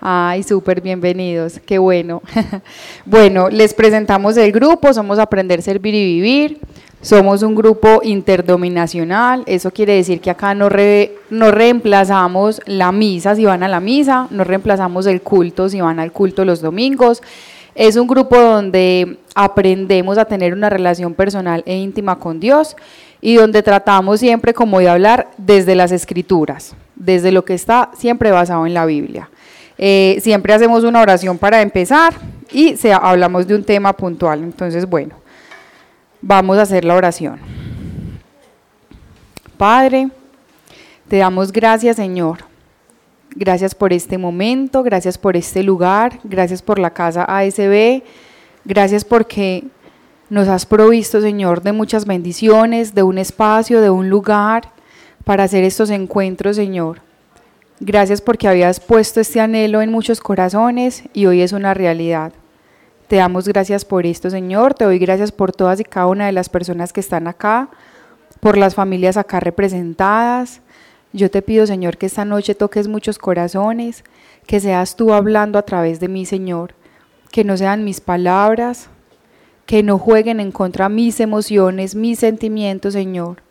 Ay, súper bienvenidos, qué bueno. bueno, les presentamos el grupo, somos Aprender, Servir y Vivir. Somos un grupo interdominacional, eso quiere decir que acá no, no reemplazamos la misa si van a la misa, no reemplazamos el culto si van al culto los domingos. Es un grupo donde aprendemos a tener una relación personal e íntima con Dios y donde tratamos siempre como de hablar desde las escrituras, desde lo que está siempre basado en la Biblia. Eh, siempre hacemos una oración para empezar y se, hablamos de un tema puntual. Entonces, bueno, vamos a hacer la oración. Padre, te damos gracias, Señor. Gracias por este momento, gracias por este lugar, gracias por la casa ASB, gracias porque nos has provisto, Señor, de muchas bendiciones, de un espacio, de un lugar para hacer estos encuentros, Señor. Gracias porque habías puesto este anhelo en muchos corazones y hoy es una realidad. Te damos gracias por esto, Señor. Te doy gracias por todas y cada una de las personas que están acá, por las familias acá representadas. Yo te pido, Señor, que esta noche toques muchos corazones, que seas tú hablando a través de mí, Señor. Que no sean mis palabras, que no jueguen en contra mis emociones, mis sentimientos, Señor,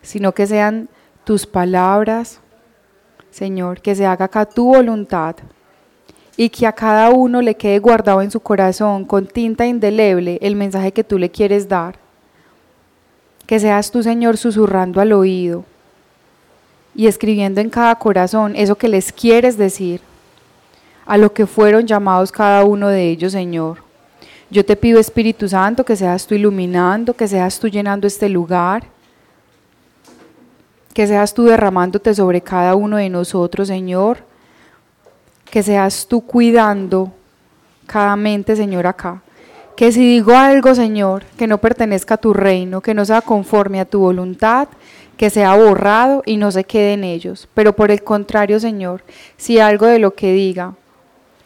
sino que sean tus palabras, Señor, que se haga acá tu voluntad y que a cada uno le quede guardado en su corazón con tinta indeleble el mensaje que tú le quieres dar. Que seas tú, Señor, susurrando al oído y escribiendo en cada corazón eso que les quieres decir, a lo que fueron llamados cada uno de ellos, Señor. Yo te pido, Espíritu Santo, que seas tú iluminando, que seas tú llenando este lugar que seas tú derramándote sobre cada uno de nosotros, Señor, que seas tú cuidando cada mente, Señor, acá. Que si digo algo, Señor, que no pertenezca a tu reino, que no sea conforme a tu voluntad, que sea borrado y no se quede en ellos. Pero por el contrario, Señor, si algo de lo que diga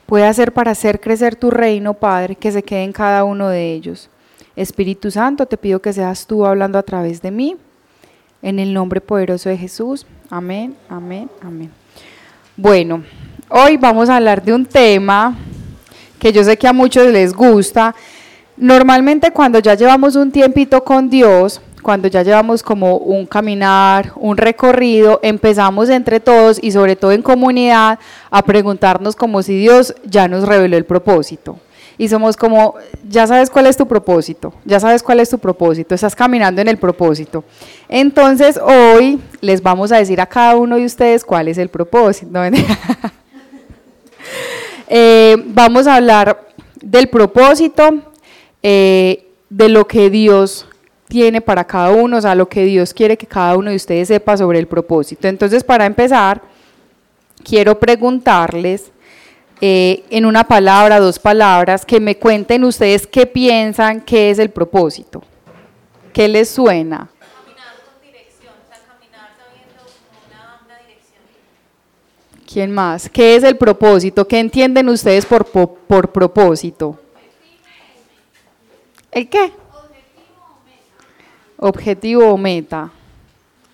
puede hacer para hacer crecer tu reino, Padre, que se quede en cada uno de ellos. Espíritu Santo, te pido que seas tú hablando a través de mí en el nombre poderoso de Jesús. Amén, amén, amén. Bueno, hoy vamos a hablar de un tema que yo sé que a muchos les gusta. Normalmente cuando ya llevamos un tiempito con Dios, cuando ya llevamos como un caminar, un recorrido, empezamos entre todos y sobre todo en comunidad a preguntarnos como si Dios ya nos reveló el propósito y somos como, ya sabes cuál es tu propósito, ya sabes cuál es tu propósito, estás caminando en el propósito. Entonces hoy les vamos a decir a cada uno de ustedes cuál es el propósito. Eh, vamos a hablar del propósito, eh, de lo que Dios tiene para cada uno, o sea, lo que Dios quiere que cada uno de ustedes sepa sobre el propósito. Entonces, para empezar, quiero preguntarles eh, en una palabra, dos palabras, que me cuenten ustedes qué piensan que es el propósito. ¿Qué les suena? Caminar con dirección, o sea, caminar una. ¿Quién más? ¿Qué es el propósito? ¿Qué entienden ustedes por, por, propósito? ¿El qué? Objetivo o meta.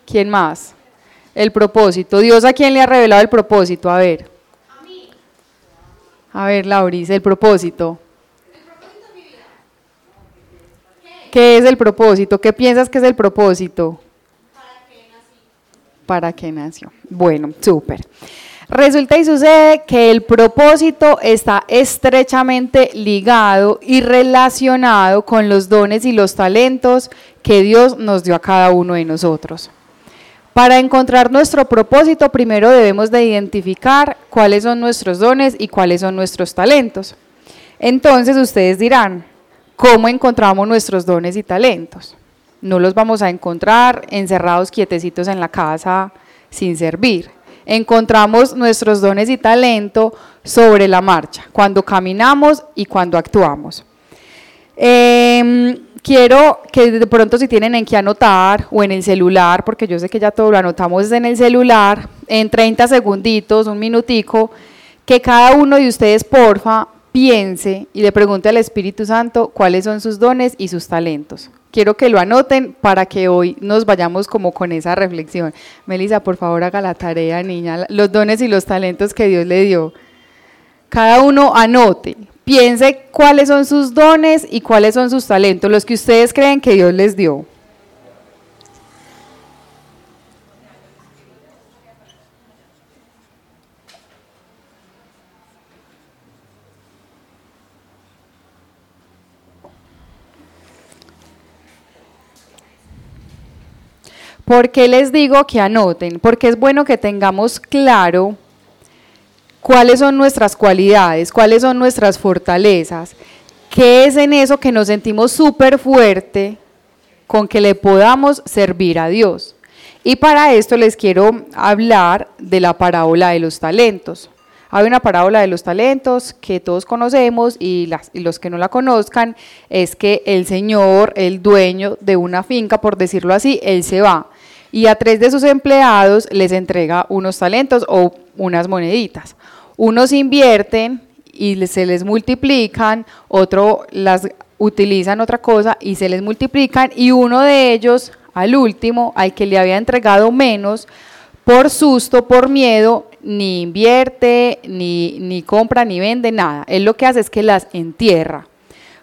¿Quién más? El propósito. ¿Dios a quién le ha revelado el propósito? A ver. A ver, Lauris, el propósito. ¿Qué es el propósito? ¿Qué piensas que es el propósito? ¿Para qué nació? ¿Para qué nació? Bueno, súper. Resulta y sucede que el propósito está estrechamente ligado y relacionado con los dones y los talentos que Dios nos dio a cada uno de nosotros. Para encontrar nuestro propósito, primero debemos de identificar cuáles son nuestros dones y cuáles son nuestros talentos. Entonces ustedes dirán, ¿cómo encontramos nuestros dones y talentos? No los vamos a encontrar encerrados quietecitos en la casa sin servir. Encontramos nuestros dones y talento sobre la marcha, cuando caminamos y cuando actuamos. Eh, quiero que de pronto si tienen en qué anotar o en el celular, porque yo sé que ya todo lo anotamos en el celular, en 30 segunditos, un minutico, que cada uno de ustedes, porfa, piense y le pregunte al Espíritu Santo cuáles son sus dones y sus talentos. Quiero que lo anoten para que hoy nos vayamos como con esa reflexión. Melissa, por favor, haga la tarea, niña, los dones y los talentos que Dios le dio. Cada uno anote, piense cuáles son sus dones y cuáles son sus talentos, los que ustedes creen que Dios les dio. ¿Por qué les digo que anoten? Porque es bueno que tengamos claro cuáles son nuestras cualidades, cuáles son nuestras fortalezas, qué es en eso que nos sentimos súper fuerte con que le podamos servir a Dios. Y para esto les quiero hablar de la parábola de los talentos. Hay una parábola de los talentos que todos conocemos y, las, los que no la conozcan es que el señor, el dueño de una finca, por decirlo así, él se va y a tres de sus empleados les entrega unos talentos o unas moneditas. Unos invierten y se les multiplican, otro las utilizan otra cosa y se les multiplican y uno de ellos, al último, al que le había entregado menos, por susto, por miedo, ni invierte, ni, ni compra, ni vende nada. Él lo que hace es que las entierra.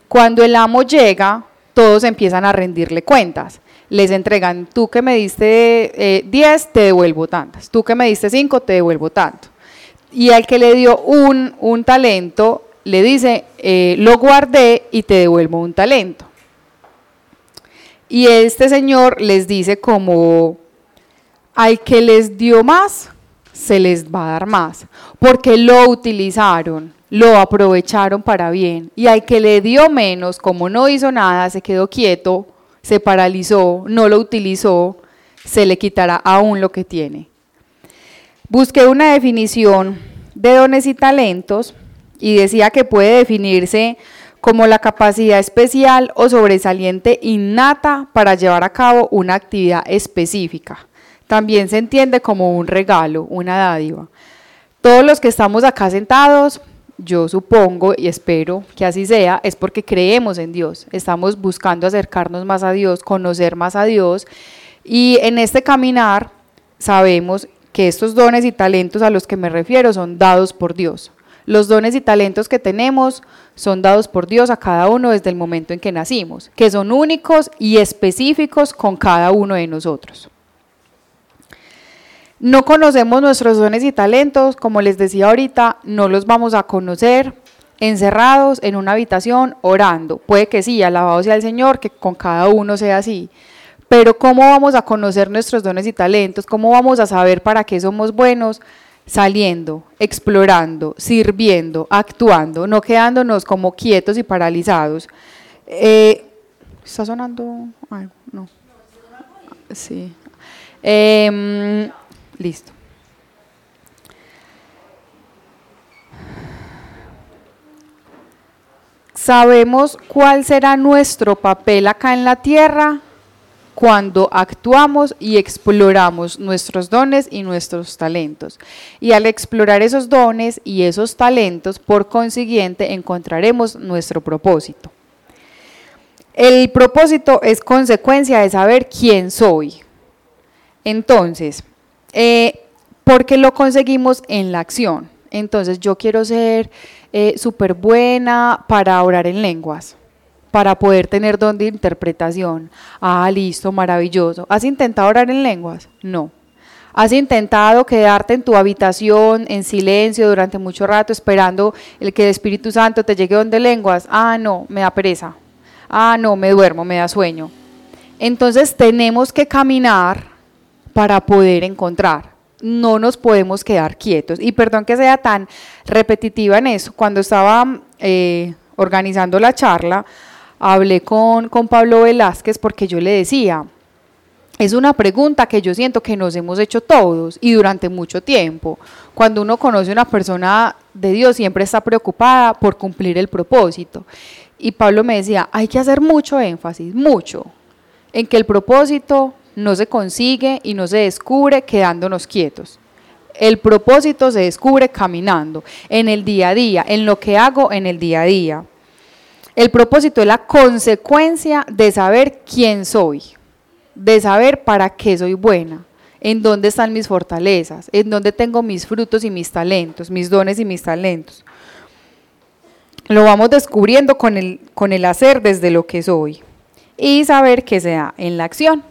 Cuando el amo llega, todos empiezan a rendirle cuentas les entregan, tú que me diste 10, eh, te devuelvo tantas, tú que me diste 5, te devuelvo tanto. Y al que le dio un, un talento, le dice, eh, lo guardé y te devuelvo un talento. Y este señor les dice como, al que les dio más, se les va a dar más, porque lo utilizaron, lo aprovecharon para bien. Y al que le dio menos, como no hizo nada, se quedó quieto, se paralizó, no lo utilizó, se le quitará aún lo que tiene. Busqué una definición de dones y talentos y decía que puede definirse como la capacidad especial o sobresaliente innata para llevar a cabo una actividad específica. También se entiende como un regalo, una dádiva. Todos los que estamos acá sentados yo supongo y espero que así sea, es porque creemos en Dios, estamos buscando acercarnos más a Dios, conocer más a Dios y en este caminar sabemos que estos dones y talentos a los que me refiero son dados por Dios. Los dones y talentos que tenemos son dados por Dios a cada uno desde el momento en que nacimos, que son únicos y específicos con cada uno de nosotros. No conocemos nuestros dones y talentos, como les decía ahorita, no los vamos a conocer encerrados en una habitación orando. Puede que sí, alabado sea el Señor, que con cada uno sea así. Pero ¿cómo vamos a conocer nuestros dones y talentos? ¿Cómo vamos a saber para qué somos buenos? Saliendo, explorando, sirviendo, actuando, no quedándonos como quietos y paralizados. Eh, ¿Está sonando algo? No. Sí. Eh, Listo. Sabemos cuál será nuestro papel acá en la tierra cuando actuamos y exploramos nuestros dones y nuestros talentos. Y al explorar esos dones y esos talentos, por consiguiente, encontraremos nuestro propósito. El propósito es consecuencia de saber quién soy. Entonces, eh, porque lo conseguimos en la acción. Entonces yo quiero ser eh, súper buena para orar en lenguas, para poder tener don de interpretación. Ah, listo, maravilloso. ¿Has intentado orar en lenguas? No. ¿Has intentado quedarte en tu habitación en silencio durante mucho rato esperando el que el Espíritu Santo te llegue don de lenguas? Ah, no, me da pereza. Ah, no, me duermo, me da sueño. Entonces tenemos que caminar para poder encontrar. No nos podemos quedar quietos. Y perdón que sea tan repetitiva en eso. Cuando estaba eh, organizando la charla, hablé con, con Pablo Velázquez porque yo le decía, es una pregunta que yo siento que nos hemos hecho todos y durante mucho tiempo. Cuando uno conoce a una persona de Dios, siempre está preocupada por cumplir el propósito. Y Pablo me decía, hay que hacer mucho énfasis, mucho, en que el propósito no se consigue y no se descubre quedándonos quietos. El propósito se descubre caminando, en el día a día, en lo que hago en el día a día. El propósito es la consecuencia de saber quién soy, de saber para qué soy buena, en dónde están mis fortalezas, en dónde tengo mis frutos y mis talentos, mis dones y mis talentos. lo vamos descubriendo con el, con el hacer desde lo que soy y saber que se da en la acción.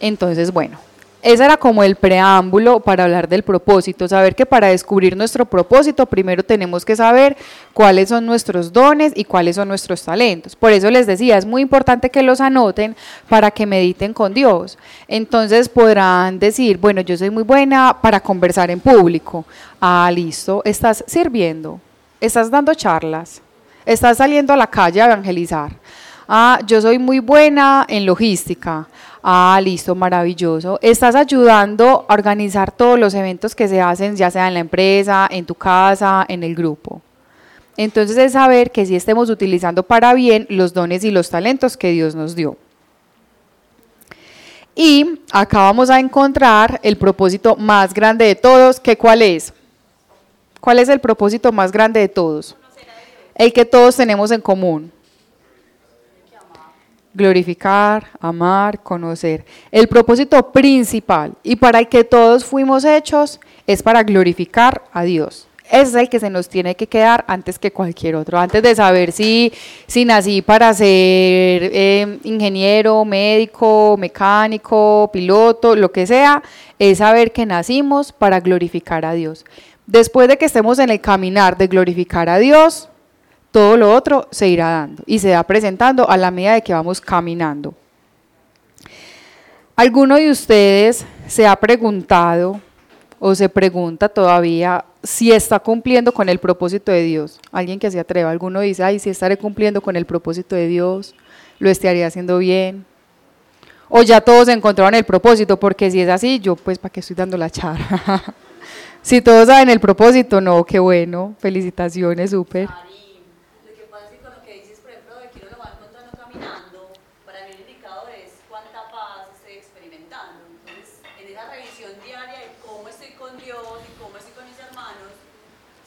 Entonces, bueno, ese era como el preámbulo para hablar del propósito, saber que para descubrir nuestro propósito primero tenemos que saber cuáles son nuestros dones y cuáles son nuestros talentos. Por eso les decía, es muy importante que los anoten para que mediten con Dios. Entonces podrán decir, bueno, yo soy muy buena para conversar en público. Ah, listo, estás sirviendo, estás dando charlas, estás saliendo a la calle a evangelizar. Ah, yo soy muy buena en logística. Ah, listo, maravilloso. Estás ayudando a organizar todos los eventos que se hacen, ya sea en la empresa, en tu casa, en el grupo. Entonces es saber que si estemos utilizando para bien los dones y los talentos que Dios nos dio. Y acá vamos a encontrar el propósito más grande de todos, que cuál es? ¿Cuál es el propósito más grande de todos? El que todos tenemos en común glorificar, amar, conocer. El propósito principal y para el que todos fuimos hechos es para glorificar a Dios. Es el que se nos tiene que quedar antes que cualquier otro. Antes de saber si, si nací para ser eh, ingeniero, médico, mecánico, piloto, lo que sea, es saber que nacimos para glorificar a Dios. Después de que estemos en el caminar de glorificar a Dios, todo lo otro se irá dando y se va presentando a la medida de que vamos caminando. ¿Alguno de ustedes se ha preguntado o se pregunta todavía si está cumpliendo con el propósito de Dios? Alguien que se atreva, alguno dice, ay, si estaré cumpliendo con el propósito de Dios, lo estaría haciendo bien. O ya todos encontraron el propósito, porque si es así, yo pues, ¿para qué estoy dando la charla? si todos saben el propósito, no, qué bueno, felicitaciones, súper. Total.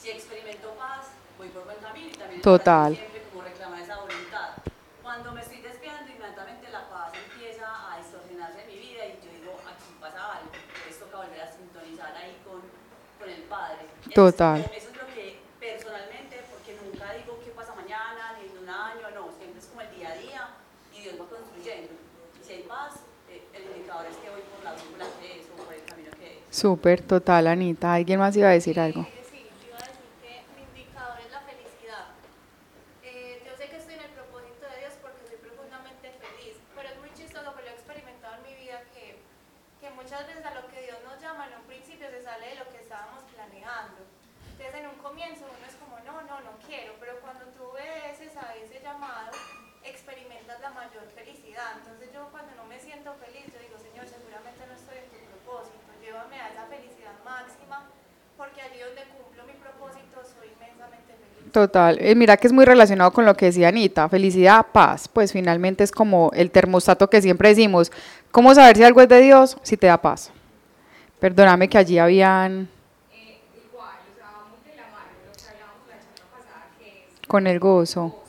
Siempre como reclamar esa voluntad. Cuando me estoy desviando, inmediatamente la paz empieza a distorsionarse en mi vida y yo digo, aquí pasa algo, entonces toca volver a sintonizar ahí con, con el Padre. Total. Eso, es lo que personalmente, porque nunca digo qué pasa mañana, ni en un año, no, siempre es como el día a día y Dios va construyendo. Y si hay paz, eh, el indicador es que voy por la brújula que es o por el camino que es. Súper, total, Anita. ¿Alguien más iba a decir algo? Total, eh, mira que es muy relacionado con lo que decía Anita, felicidad, paz, pues finalmente es como el termostato que siempre decimos, ¿cómo saber si algo es de Dios? Si te da paz. Perdóname que allí habían... Con el gozo.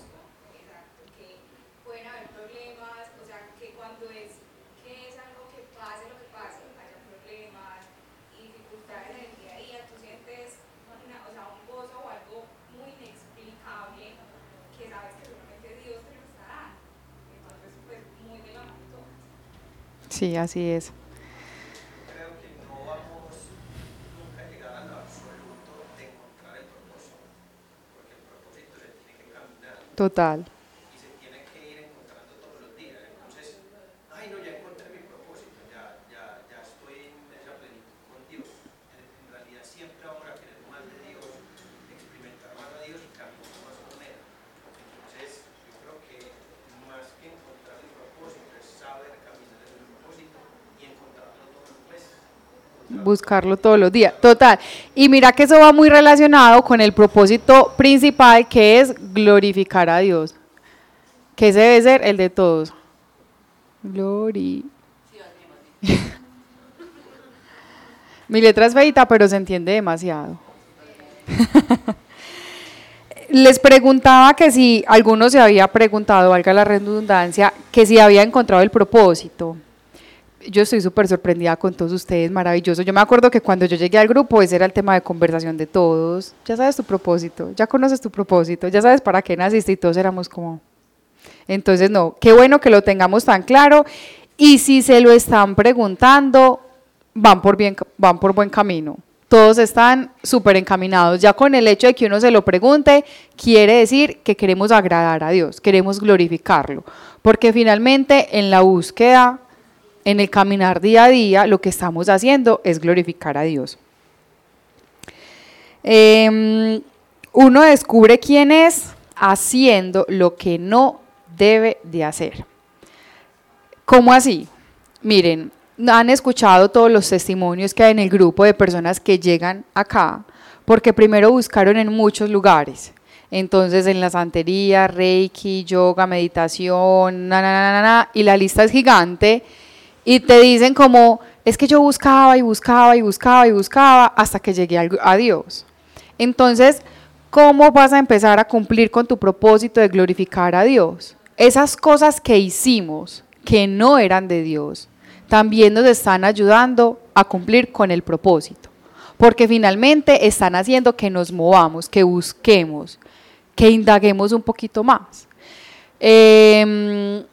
Sí, así es. Creo que no vamos nunca a llegar al absoluto de encontrar el propósito, porque el propósito se tiene que caminar. Total. Buscarlo todos los días. Total. Y mira que eso va muy relacionado con el propósito principal que es glorificar a Dios. Que ese debe ser el de todos. Glory. Mi letra es feita, pero se entiende demasiado. Les preguntaba que si alguno se había preguntado, valga la redundancia, que si había encontrado el propósito. Yo estoy súper sorprendida con todos ustedes, maravilloso. Yo me acuerdo que cuando yo llegué al grupo, ese era el tema de conversación de todos. Ya sabes tu propósito, ya conoces tu propósito, ya sabes para qué naciste y todos éramos como... Entonces, no, qué bueno que lo tengamos tan claro. Y si se lo están preguntando, van por, bien, van por buen camino. Todos están súper encaminados. Ya con el hecho de que uno se lo pregunte, quiere decir que queremos agradar a Dios, queremos glorificarlo. Porque finalmente en la búsqueda, en el caminar día a día, lo que estamos haciendo es glorificar a Dios. Em, uno descubre quién es haciendo lo que no debe de hacer. ¿Cómo así? Miren, han escuchado todos los testimonios que hay en el grupo de personas que llegan acá, porque primero buscaron en muchos lugares. Entonces, en la santería, reiki, yoga, meditación, na, y la lista es gigante. Y te dicen como, es que yo buscaba y buscaba y buscaba y buscaba hasta que llegué a Dios. Entonces, ¿cómo vas a empezar a cumplir con tu propósito de glorificar a Dios? Esas cosas que hicimos, que no eran de Dios, también nos están ayudando a cumplir con el propósito, porque finalmente están haciendo que nos movamos, que busquemos, que indaguemos un poquito más. Eh,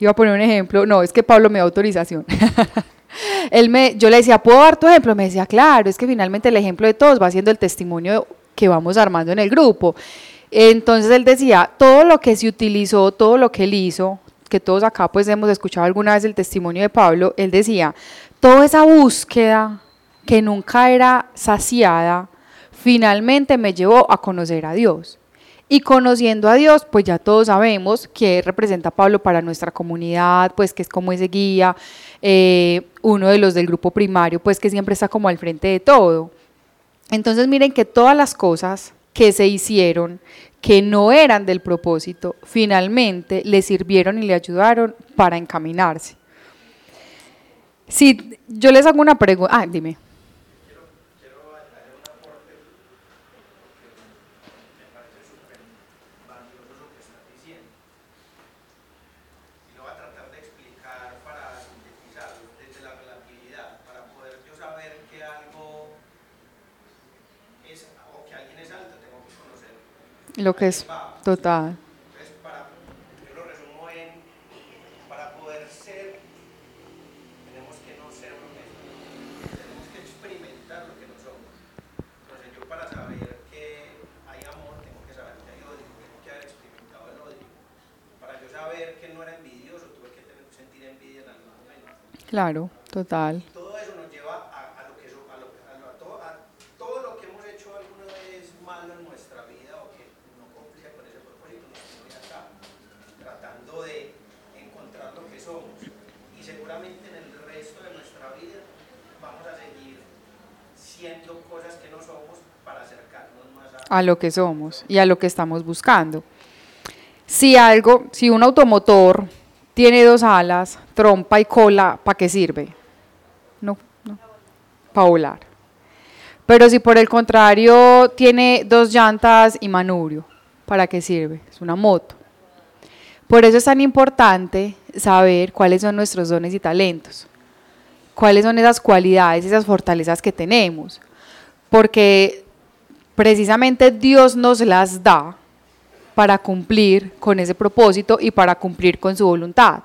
iba a poner un ejemplo, no, es que Pablo me da autorización. Él me, yo le decía, ¿puedo dar tu ejemplo? Me decía, claro, es que finalmente el ejemplo de todos va siendo el testimonio que vamos armando en el grupo. Entonces él decía, todo lo que se utilizó, todo lo que él hizo, que todos acá pues hemos escuchado alguna vez el testimonio de Pablo, él decía, toda esa búsqueda que nunca era saciada, finalmente me llevó a conocer a Dios. Y conociendo a Dios, pues ya todos sabemos que representa Pablo para nuestra comunidad, pues que es como ese guía, eh, uno de los del grupo primario, pues que siempre está como al frente de todo. Entonces miren que todas las cosas que se hicieron, que no eran del propósito, finalmente le sirvieron y le ayudaron para encaminarse. Si yo les hago una pregunta, ah, dime. Lo que es total. Entonces, para, yo lo resumo en, para poder ser, tenemos que no ser lo que somos, tenemos que experimentar lo que no somos. Entonces, yo para saber que hay amor, tengo que saber que hay odio, tengo que haber experimentado el odio. Para yo saber que no era envidioso, tuve que tener, sentir envidia en algún momento. Claro, total. A lo que somos y a lo que estamos buscando. Si algo, si un automotor tiene dos alas, trompa y cola, ¿para qué sirve? No, no, para volar. Pero si por el contrario tiene dos llantas y manubrio, ¿para qué sirve? Es una moto. Por eso es tan importante saber cuáles son nuestros dones y talentos, cuáles son esas cualidades, esas fortalezas que tenemos, porque precisamente Dios nos las da para cumplir con ese propósito y para cumplir con su voluntad.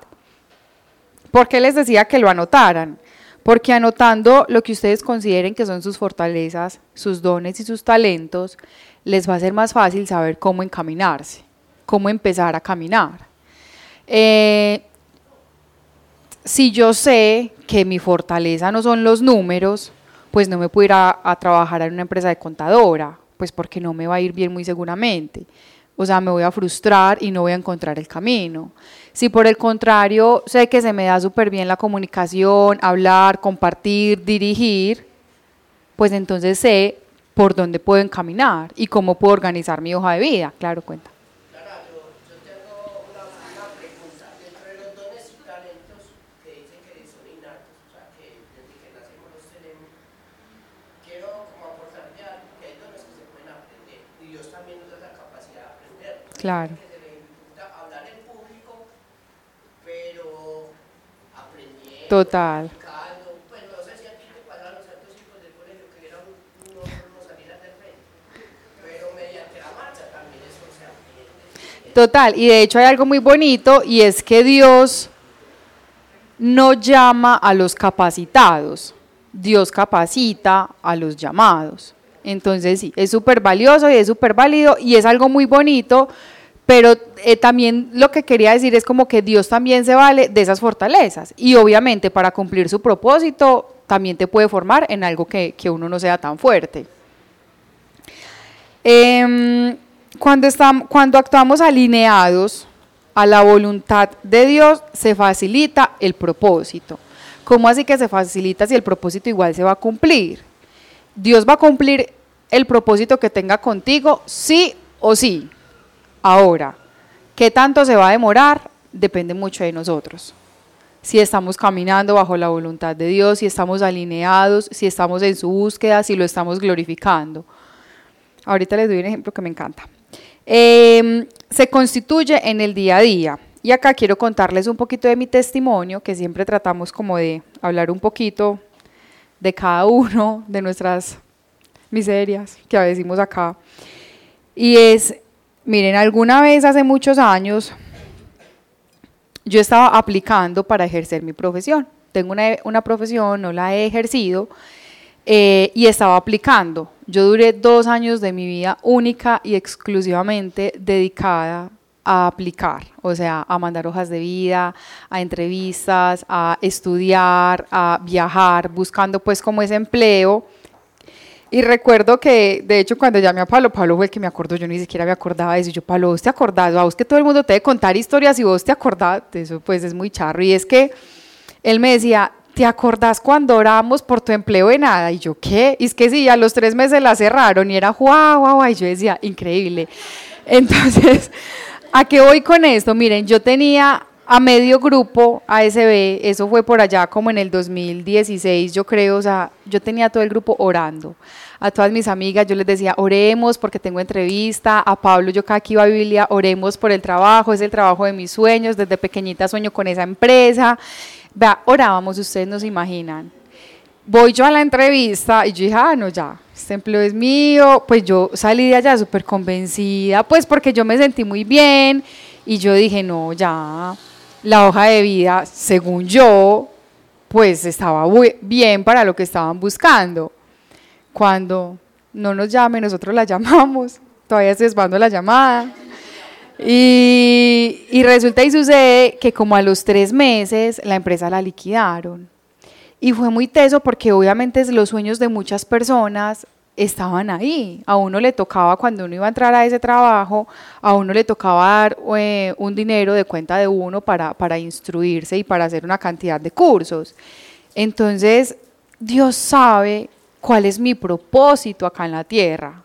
¿Por qué les decía que lo anotaran? Porque anotando lo que ustedes consideren que son sus fortalezas, sus dones y sus talentos, les va a ser más fácil saber cómo encaminarse, cómo empezar a caminar. Eh, si yo sé que mi fortaleza no son los números, pues no me puedo ir a, a trabajar en una empresa de contadora pues porque no me va a ir bien muy seguramente. O sea, me voy a frustrar y no voy a encontrar el camino. Si por el contrario sé que se me da súper bien la comunicación, hablar, compartir, dirigir, pues entonces sé por dónde puedo encaminar y cómo puedo organizar mi hoja de vida. Claro, cuenta. Claro. hablar en público, pero Total. Caldo, pues no sé si aquí te pasan los altos hijos del colegio que era un, un no salir a hacer frente, pero mediante la marcha también eso se aprende. Total, y de hecho hay algo muy bonito y es que Dios no llama a los capacitados, Dios capacita a los llamados. Entonces sí, es súper valioso y es súper válido y es algo muy bonito, pero eh, también lo que quería decir es como que Dios también se vale de esas fortalezas y obviamente para cumplir su propósito también te puede formar en algo que, que uno no sea tan fuerte. Em, cuando, estamos, cuando actuamos alineados a la voluntad de Dios, se facilita el propósito. ¿Cómo así que se facilita si el propósito igual se va a cumplir? Dios va a cumplir el propósito que tenga contigo, sí o sí. Ahora, ¿qué tanto se va a demorar? Depende mucho de nosotros. Si estamos caminando bajo la voluntad de Dios, si estamos alineados, si estamos en su búsqueda, si lo estamos glorificando. Ahorita les doy un ejemplo que me encanta. Eh, se constituye en el día a día. Y acá quiero contarles un poquito de mi testimonio, que siempre tratamos como de hablar un poquito de cada uno de nuestras miserias que decimos acá. Y es, miren, alguna vez hace muchos años yo estaba aplicando para ejercer mi profesión. Tengo una, una profesión, no la he ejercido, eh, y estaba aplicando. Yo duré dos años de mi vida única y exclusivamente dedicada a aplicar, o sea, a mandar hojas de vida, a entrevistas, a estudiar, a viajar, buscando pues como ese empleo. Y recuerdo que, de hecho, cuando llamé a Pablo, Pablo fue el que me acordó, yo ni siquiera me acordaba de eso. Yo, Pablo, ¿vos te acordás? Vos que todo el mundo te debe contar historias y vos te acordás eso, pues es muy charro. Y es que él me decía, ¿te acordás cuando orábamos por tu empleo de nada? Y yo, ¿qué? Y es que sí, a los tres meses la cerraron y era guau, guau, guau. Y yo decía, increíble. Entonces, ¿A qué voy con esto? Miren, yo tenía a medio grupo ASB, eso fue por allá como en el 2016, yo creo, o sea, yo tenía todo el grupo orando. A todas mis amigas yo les decía, oremos porque tengo entrevista, a Pablo yo cada que a Biblia, oremos por el trabajo, es el trabajo de mis sueños, desde pequeñita sueño con esa empresa. Vea, orábamos, ustedes no se imaginan. Voy yo a la entrevista y yo dije, ah, no, ya, este empleo es mío, pues yo salí de allá súper convencida, pues porque yo me sentí muy bien y yo dije, no, ya, la hoja de vida, según yo, pues estaba bien para lo que estaban buscando. Cuando no nos llamen, nosotros la llamamos, todavía estoy esperando la llamada. Y, y resulta y sucede que como a los tres meses la empresa la liquidaron. Y fue muy teso porque obviamente los sueños de muchas personas estaban ahí. A uno le tocaba, cuando uno iba a entrar a ese trabajo, a uno le tocaba dar eh, un dinero de cuenta de uno para, para instruirse y para hacer una cantidad de cursos. Entonces, Dios sabe cuál es mi propósito acá en la tierra.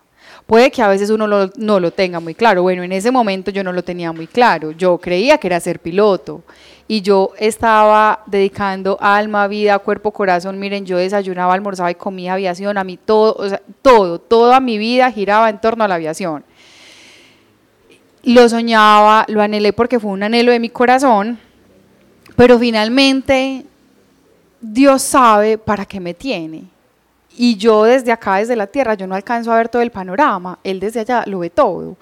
Puede que a veces uno no lo tenga muy claro. Bueno, en ese momento yo no lo tenía muy claro. Yo creía que era ser piloto y yo estaba dedicando alma, vida, cuerpo, corazón. Miren, yo desayunaba, almorzaba y comía aviación. A mí todo, o sea, todo, toda mi vida giraba en torno a la aviación. Lo soñaba, lo anhelé porque fue un anhelo de mi corazón, pero finalmente Dios sabe para qué me tiene. Y yo desde acá, desde la tierra, yo no alcanzo a ver todo el panorama. Él desde allá lo ve todo.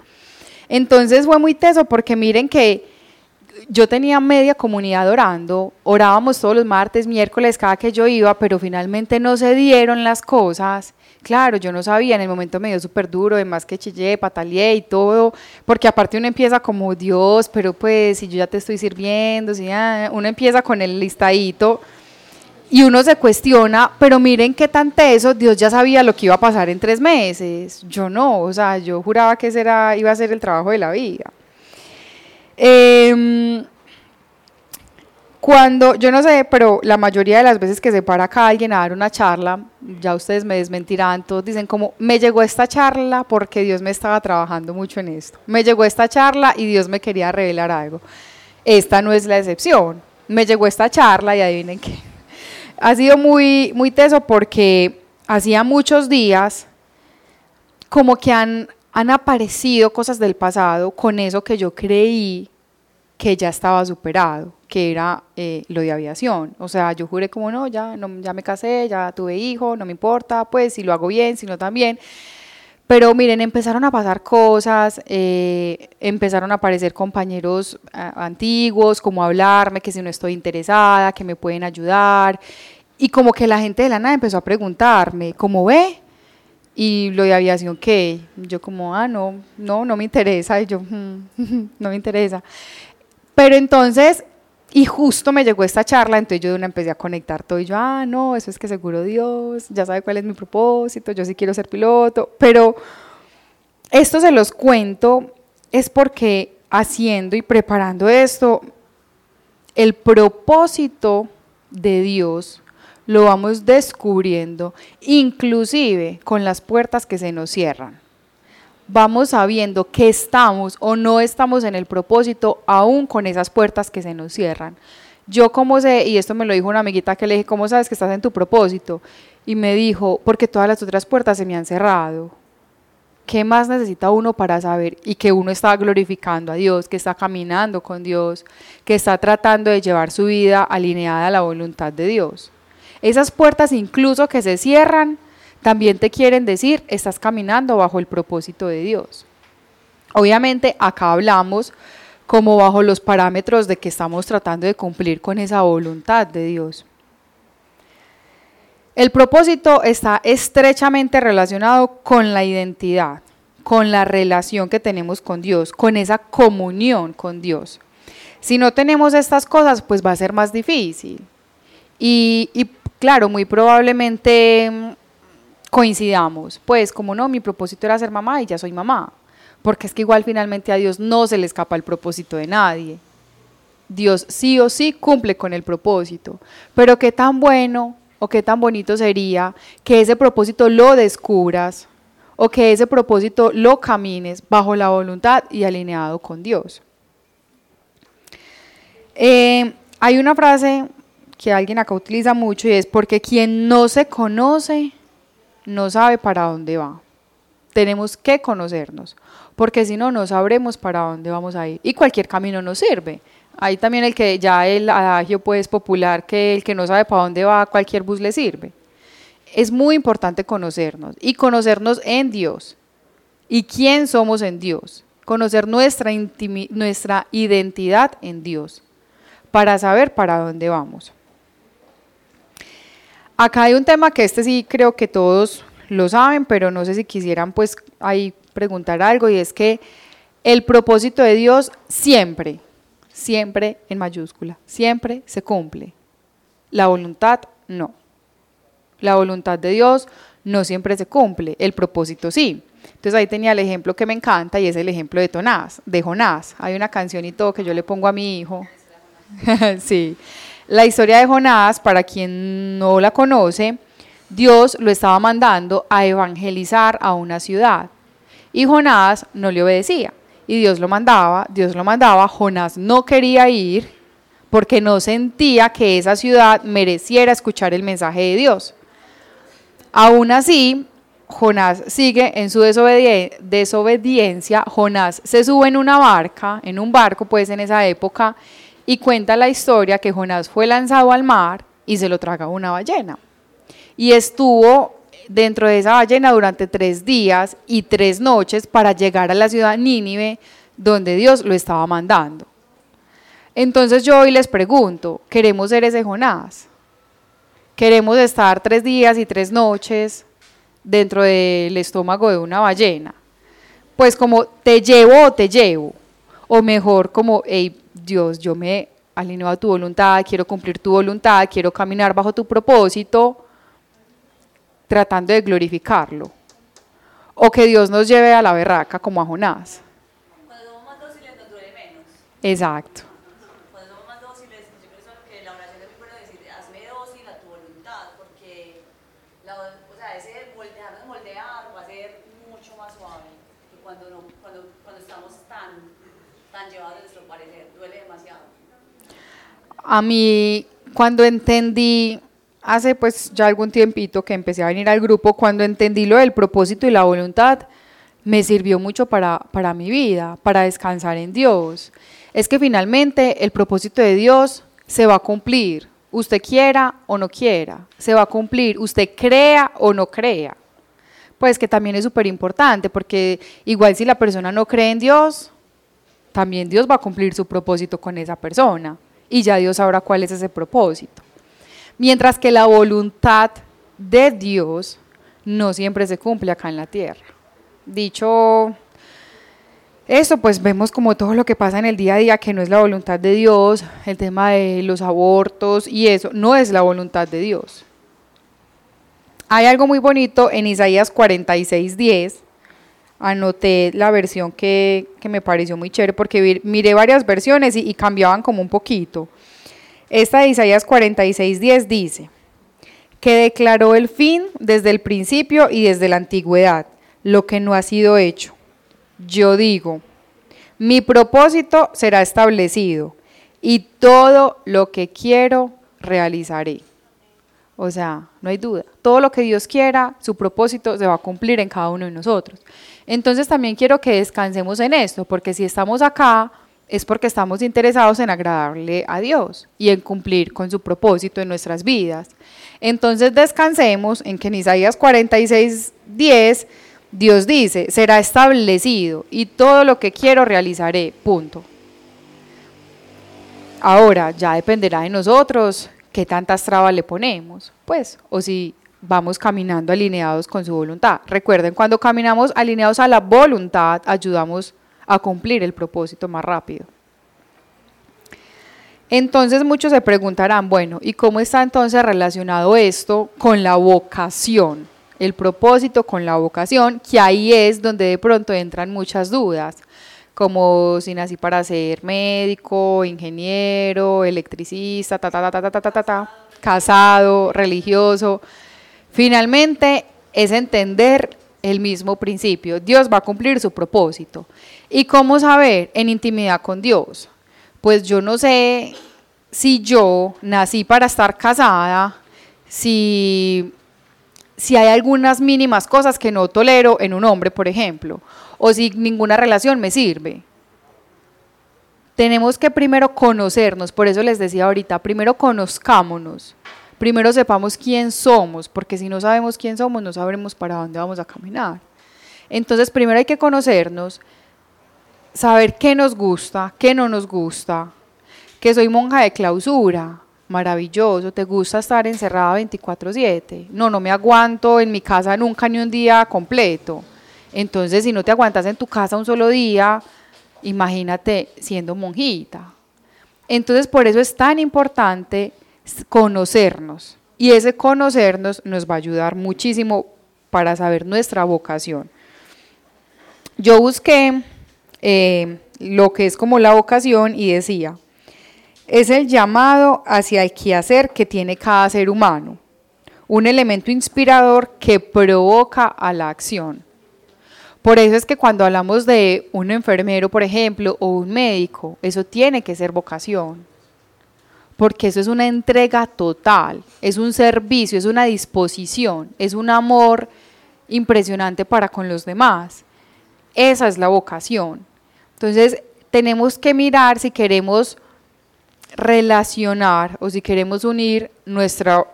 Entonces fue muy teso porque miren que yo tenía media comunidad orando, orábamos todos los martes, miércoles, cada que yo iba, pero finalmente no se dieron las cosas. Claro, yo no sabía, en el momento me dio súper duro, además que chillé, pataleé y todo, porque aparte uno empieza como Dios, pero pues si yo ya te estoy sirviendo, si uno empieza con el listadito y uno se cuestiona, pero miren qué tan teso, Dios ya sabía lo que iba a pasar en tres meses. Yo no, o sea, yo juraba que ese era, iba a ser el trabajo de la vida. Eh, cuando, yo no sé, pero la mayoría de las veces que se para acá alguien a dar una charla, ya ustedes me desmentirán, todos dicen como, me llegó esta charla porque Dios me estaba trabajando mucho en esto. Me llegó esta charla y Dios me quería revelar algo. Esta no es la excepción. Me llegó esta charla y adivinen qué. Ha sido muy, muy teso porque hacía muchos días como que han han aparecido cosas del pasado con eso que yo creí que ya estaba superado, que era eh, lo de aviación. O sea, yo juré como no, ya, no, ya me casé, ya tuve hijo, no me importa, pues si lo hago bien, si no también. Pero miren, empezaron a pasar cosas, eh, empezaron a aparecer compañeros antiguos, como hablarme que si no estoy interesada, que me pueden ayudar. Y como que la gente de la nada empezó a preguntarme, ¿cómo ve? Y lo de aviación, ¿qué? Yo como, ah, no, no, no me interesa. Y yo, mm, no me interesa. Pero entonces, y justo me llegó esta charla, entonces yo de una empecé a conectar todo y yo, ah, no, eso es que seguro Dios, ya sabe cuál es mi propósito, yo sí quiero ser piloto. Pero esto se los cuento es porque haciendo y preparando esto, el propósito de Dios lo vamos descubriendo, inclusive con las puertas que se nos cierran. Vamos sabiendo que estamos o no estamos en el propósito aún con esas puertas que se nos cierran. Yo como sé, y esto me lo dijo una amiguita que le dije, ¿cómo sabes que estás en tu propósito? Y me dijo, porque todas las otras puertas se me han cerrado. ¿Qué más necesita uno para saber y que uno está glorificando a Dios, que está caminando con Dios, que está tratando de llevar su vida alineada a la voluntad de Dios? Esas puertas incluso que se cierran, también te quieren decir, estás caminando bajo el propósito de Dios. Obviamente acá hablamos como bajo los parámetros de que estamos tratando de cumplir con esa voluntad de Dios. El propósito está estrechamente relacionado con la identidad, con la relación que tenemos con Dios, con esa comunión con Dios. Si no tenemos estas cosas, pues va a ser más difícil. Y, y claro, muy probablemente mm, coincidamos, pues como no, mi propósito era ser mamá y ya soy mamá, porque es que igual finalmente a Dios no se le escapa el propósito de nadie. Dios sí o sí cumple con el propósito, pero qué tan bueno o qué tan bonito sería que ese propósito lo descubras o que ese propósito lo camines bajo la voluntad y alineado con Dios. Eh, hay una frase que alguien acá utiliza mucho y es porque quien no se conoce no sabe para dónde va. Tenemos que conocernos, porque si no, no sabremos para dónde vamos a ir. Y cualquier camino nos sirve. Hay también el que ya el adagio pues es popular, que el que no sabe para dónde va, cualquier bus le sirve. Es muy importante conocernos y conocernos en Dios. ¿Y quién somos en Dios? Conocer nuestra, nuestra identidad en Dios para saber para dónde vamos. Acá hay un tema que este sí creo que todos lo saben, pero no sé si quisieran pues ahí preguntar algo y es que el propósito de Dios siempre, siempre en mayúscula, siempre se cumple. La voluntad no. La voluntad de Dios no siempre se cumple, el propósito sí. Entonces ahí tenía el ejemplo que me encanta y es el ejemplo de Tonás, de Jonás. Hay una canción y todo que yo le pongo a mi hijo. sí. La historia de Jonás, para quien no la conoce, Dios lo estaba mandando a evangelizar a una ciudad. Y Jonás no le obedecía. Y Dios lo mandaba, Dios lo mandaba, Jonás no quería ir porque no sentía que esa ciudad mereciera escuchar el mensaje de Dios. Aún así, Jonás sigue en su desobediencia, Jonás se sube en una barca, en un barco pues en esa época, y cuenta la historia que Jonás fue lanzado al mar y se lo traga una ballena. Y estuvo dentro de esa ballena durante tres días y tres noches para llegar a la ciudad Nínive donde Dios lo estaba mandando. Entonces yo hoy les pregunto, ¿queremos ser ese Jonás? ¿Queremos estar tres días y tres noches dentro del estómago de una ballena? Pues como te llevo o te llevo, o mejor como, hey, Dios, yo me alineo a tu voluntad, quiero cumplir tu voluntad, quiero caminar bajo tu propósito, tratando de glorificarlo. O que Dios nos lleve a la berraca como a Jonás. Cuando somos más dóciles nos duele menos. Exacto. Cuando somos más dóciles, yo pienso que la oración es muy buena decir, hazme dócil a tu voluntad, porque la, o sea, ese moldearnos, moldear va a ser mucho más suave que cuando, no, cuando, cuando estamos tan, tan llevados de nuestro parecer, duele demasiado. A mí, cuando entendí, hace pues ya algún tiempito que empecé a venir al grupo, cuando entendí lo del propósito y la voluntad, me sirvió mucho para, para mi vida, para descansar en Dios. es que finalmente el propósito de Dios se va a cumplir, usted quiera o no quiera, se va a cumplir, usted crea o no crea. Pues que también es súper importante, porque igual si la persona no cree en Dios, también Dios va a cumplir su propósito con esa persona y ya Dios sabrá cuál es ese propósito. Mientras que la voluntad de Dios no siempre se cumple acá en la tierra. Dicho eso, pues vemos como todo lo que pasa en el día a día, que no es la voluntad de Dios, el tema de los abortos y eso, no es la voluntad de Dios. Hay algo muy bonito en Isaías 46, 10. Anoté la versión que, me pareció muy chévere porque miré varias versiones y, y cambiaban como un poquito. Esta de Isaías 46, 10 dice, que declaró el fin desde el principio y desde la antigüedad, lo que no ha sido hecho. Yo digo, mi propósito será establecido y todo lo que quiero realizaré. O sea, no hay duda. Todo lo que Dios quiera, su propósito se va a cumplir en cada uno de nosotros. Entonces también quiero que descansemos en esto, porque si estamos acá es porque estamos interesados en agradarle a Dios y en cumplir con su propósito en nuestras vidas. Entonces descansemos en que en Isaías 46, 10, Dios dice, será establecido y todo lo que quiero realizaré, punto. Ahora ya dependerá de nosotros qué tantas trabas le ponemos, pues, o si vamos caminando alineados con su voluntad. Recuerden, cuando caminamos alineados a la voluntad, ayudamos a cumplir el propósito más rápido. Entonces muchos se preguntarán, bueno, ¿y cómo está entonces relacionado esto con la vocación? El propósito con la vocación, que ahí es donde de pronto entran muchas dudas, como si nací para ser médico, ingeniero, electricista, ta, ta, ta, ta, ta, ta, ta, ta, casado, religioso. Finalmente es entender el mismo principio. Dios va a cumplir su propósito. ¿Y cómo saber? En intimidad con Dios pues yo no sé si yo nací para estar casada, si, si hay algunas mínimas cosas que no tolero en un hombre, por ejemplo, o si ninguna relación me sirve. Tenemos que primero conocernos, por eso les decía ahorita, primero conozcámonos, primero sepamos quién somos, porque si no sabemos quién somos, no sabremos para dónde vamos a caminar. Entonces, primero hay que conocernos, saber qué nos gusta, qué no nos gusta, que soy monja de clausura, maravilloso, te gusta estar encerrada 24/7, no, no me aguanto en mi casa nunca ni un día completo. Entonces, si no te aguantas en tu casa un solo día, imagínate siendo monjita. Entonces, por eso es tan importante conocernos. Y ese conocernos nos va a ayudar muchísimo para saber nuestra vocación. Yo busqué eh, lo que es como la vocación y decía, es el llamado hacia el quehacer que tiene cada ser humano, un elemento inspirador que provoca a la acción. Por eso es que cuando hablamos de un enfermero, por ejemplo, o un médico, eso tiene que ser vocación, porque eso es una entrega total, es un servicio, es una disposición, es un amor impresionante para con los demás. Esa es la vocación. Entonces, tenemos que mirar si queremos relacionar o si queremos unir nuestra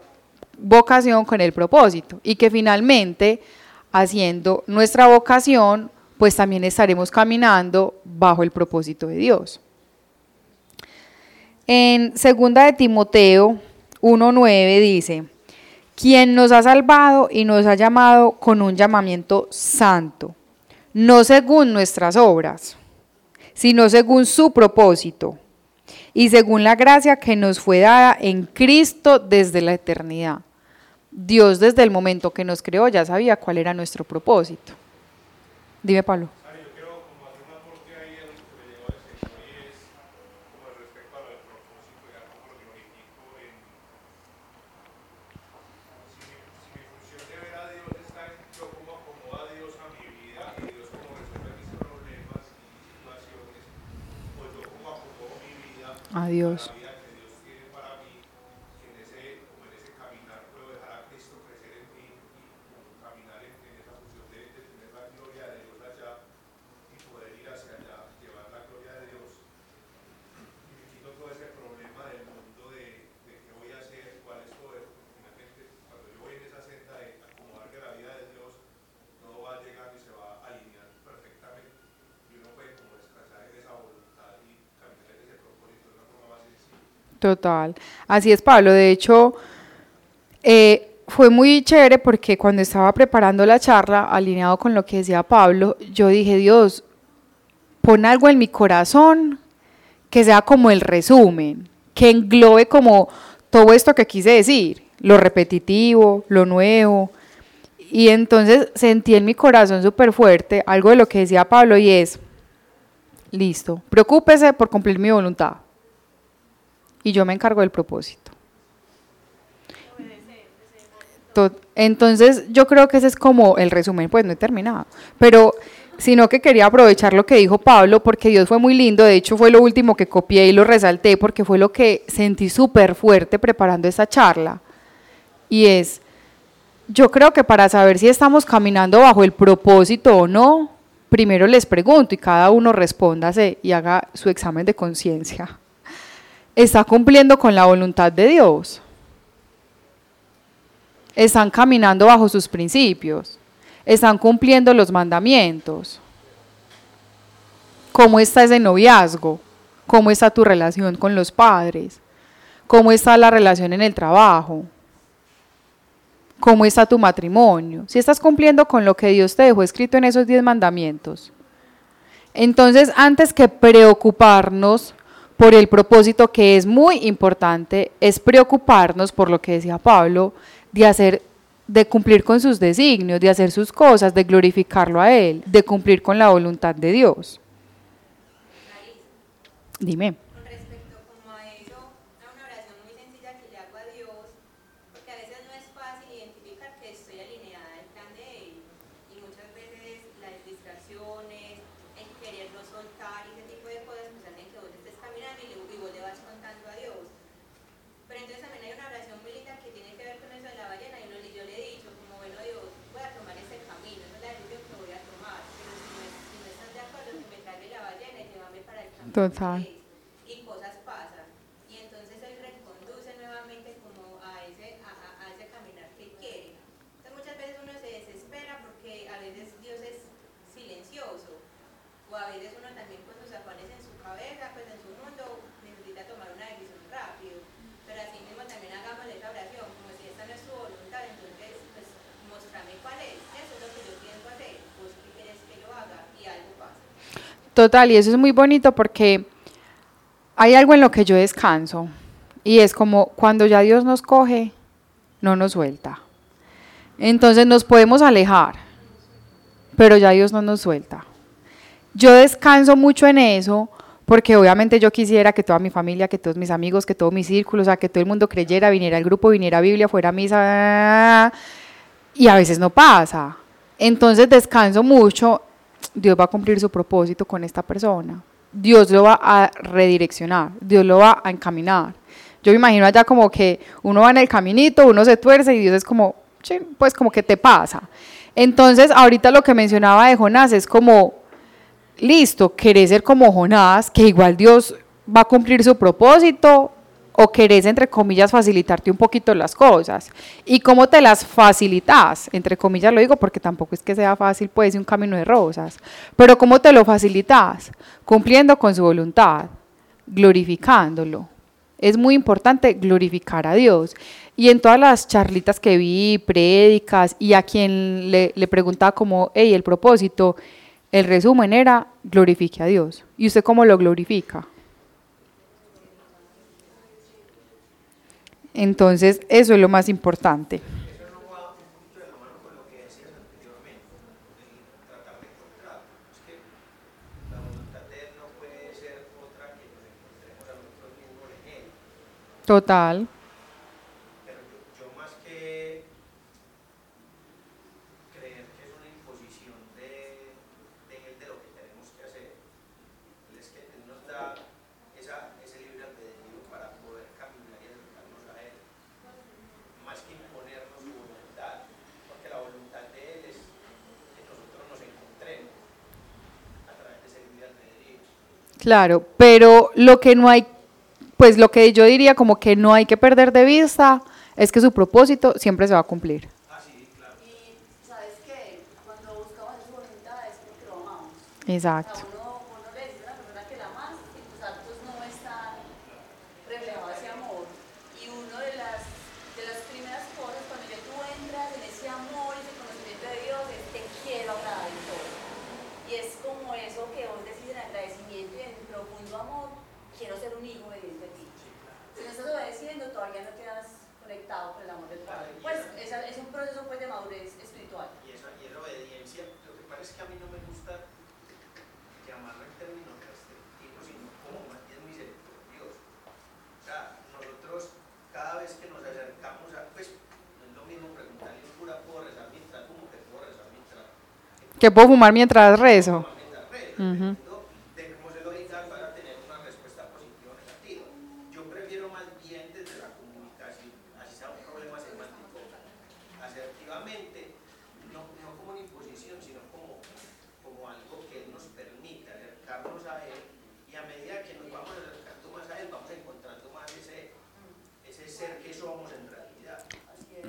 vocación con el propósito y que finalmente haciendo nuestra vocación pues también estaremos caminando bajo el propósito de Dios. En segunda de Timoteo 1:9 dice, quien nos ha salvado y nos ha llamado con un llamamiento santo, no según nuestras obras, sino según su propósito y según la gracia que nos fue dada en Cristo desde la eternidad. Dios desde el momento que nos creó ya sabía cuál era nuestro propósito. Dime, Pablo. Adiós. Total. Así es, Pablo. De hecho, eh, fue muy chévere porque cuando estaba preparando la charla, alineado con lo que decía Pablo, yo dije, Dios, pon algo en mi corazón que sea como el resumen, que englobe como todo esto que quise decir, lo repetitivo, lo nuevo. Y entonces sentí en mi corazón súper fuerte algo de lo que decía Pablo y es, listo, preocúpese por cumplir mi voluntad. Y yo me encargo del propósito. Entonces yo creo que ese es como el resumen, pues no he terminado, pero sino que quería aprovechar lo que dijo Pablo porque Dios fue muy lindo, de hecho fue lo último que copié y lo resalté porque fue lo que sentí súper fuerte preparando esta charla y es, yo creo que para saber si estamos caminando bajo el propósito o no, primero les pregunto y cada uno respóndase y haga su examen de conciencia. ¿Está cumpliendo con la voluntad de Dios? están caminando bajo sus principios, están cumpliendo los mandamientos. ¿Cómo está ese noviazgo? ¿Cómo está tu relación con los padres? ¿Cómo está la relación en el trabajo? ¿Cómo está tu matrimonio? Si estás cumpliendo con lo que Dios te dejó escrito en esos diez mandamientos. Entonces, antes que preocuparnos por el propósito que es muy importante, es preocuparnos por lo que decía Pablo, de hacer de cumplir con sus designios, de hacer sus cosas, de glorificarlo a Él, de cumplir con la voluntad de Dios. Dime. Total. Y cosas pasan. Y entonces él reconduce nuevamente como a ese, a, a, ese caminar que quiere. Entonces muchas veces uno se desespera porque a veces Dios es silencioso. O a veces uno también con sus afanes en su cabeza, pues en su mundo, necesita tomar una decisión rápido. Pero así mismo también hagamos esa oración, como si esta no es su voluntad, entonces pues mostrame cuál es. Eso es lo que yo pienso hacer. Vos qué quieres que lo haga y algo pasa. Total, y eso es muy bonito porque hay algo en lo que yo descanso y es como cuando ya Dios nos coge, no nos suelta. Entonces nos podemos alejar, pero ya Dios no nos suelta. Yo descanso mucho en eso porque obviamente yo quisiera que toda mi familia, que todos mis amigos, que todo mi círculo, o sea, que todo el mundo creyera, viniera al grupo, viniera a Biblia, fuera a misa, y a veces no pasa. Entonces descanso mucho Dios va a cumplir su propósito con esta persona. Dios lo va a redireccionar, Dios lo va a encaminar. Yo me imagino allá como que uno va en el caminito, uno se tuerce y Dios es como, pues como que te pasa. Entonces, ahorita lo que mencionaba de Jonás es como, listo, querés ser como Jonás, que igual Dios va a cumplir su propósito, o querés, entre comillas, facilitarte un poquito las cosas. ¿Y cómo te las facilitas? Entre comillas lo digo porque tampoco es que sea fácil, pues, un camino de rosas. Pero ¿cómo te lo facilitas? Cumpliendo con su voluntad, glorificándolo. Es muy importante glorificar a Dios. Y en todas las charlitas que vi, prédicas, y a quien le, le preguntaba como, el propósito, el resumen era, glorifique a Dios. ¿Y usted cómo lo glorifica? Entonces, eso es lo más importante. Eso no va mucho de la mano con lo que decías anteriormente, el tratar de encontrar. Es que la voluntad de Él no puede ser otra que nos encontremos a nosotros mismos en Él. Total. Pero yo, yo más que creer que es una imposición de, de Él de lo que tenemos que hacer, es que Él nos da esa, ese libre albedrío para poder caminar y acercarnos a Él, más que imponernos su voluntad, porque la voluntad de Él es que nosotros nos encontremos a través de ese libre albedrío. Claro, pero lo que no hay, pues lo que yo diría como que no hay que perder de vista es que su propósito siempre se va a cumplir. Ah, sí, claro. Y sabes que cuando buscamos voluntad es porque lo amamos. Exacto. sea, uno, uno le dice a una persona que la amas y tus actos no están reflejados ese amor. quiero ser un hijo obediente a ti. Si no estás obedeciendo, todavía no quedas conectado con el amor del Padre. Pues esa- es un proceso pues, de madurez espiritual. Y esa, y esa obediencia, lo que pasa es que a mí no me gusta llamarlo en términos restrictivos, sino como más bien misericordioso. O sea, nosotros cada vez que nos acercamos a, pues, no es lo mismo preguntarle a un cura, ¿puedo rezar mientras como que puedo rezar mientras Que puedo fumar mientras rezo. rezo? Ujú. Dependiendo de cómo se lo digas, vas a tener una respuesta positiva o negativa. Yo prefiero más bien desde la comunicación, así sea un problema semántico, asertivamente, no, no como una imposición, sino como, como algo que nos permite acercarnos a Él y a medida que nos vamos acercando más a Él, vamos encontrando más ese, ese ser que somos en realidad.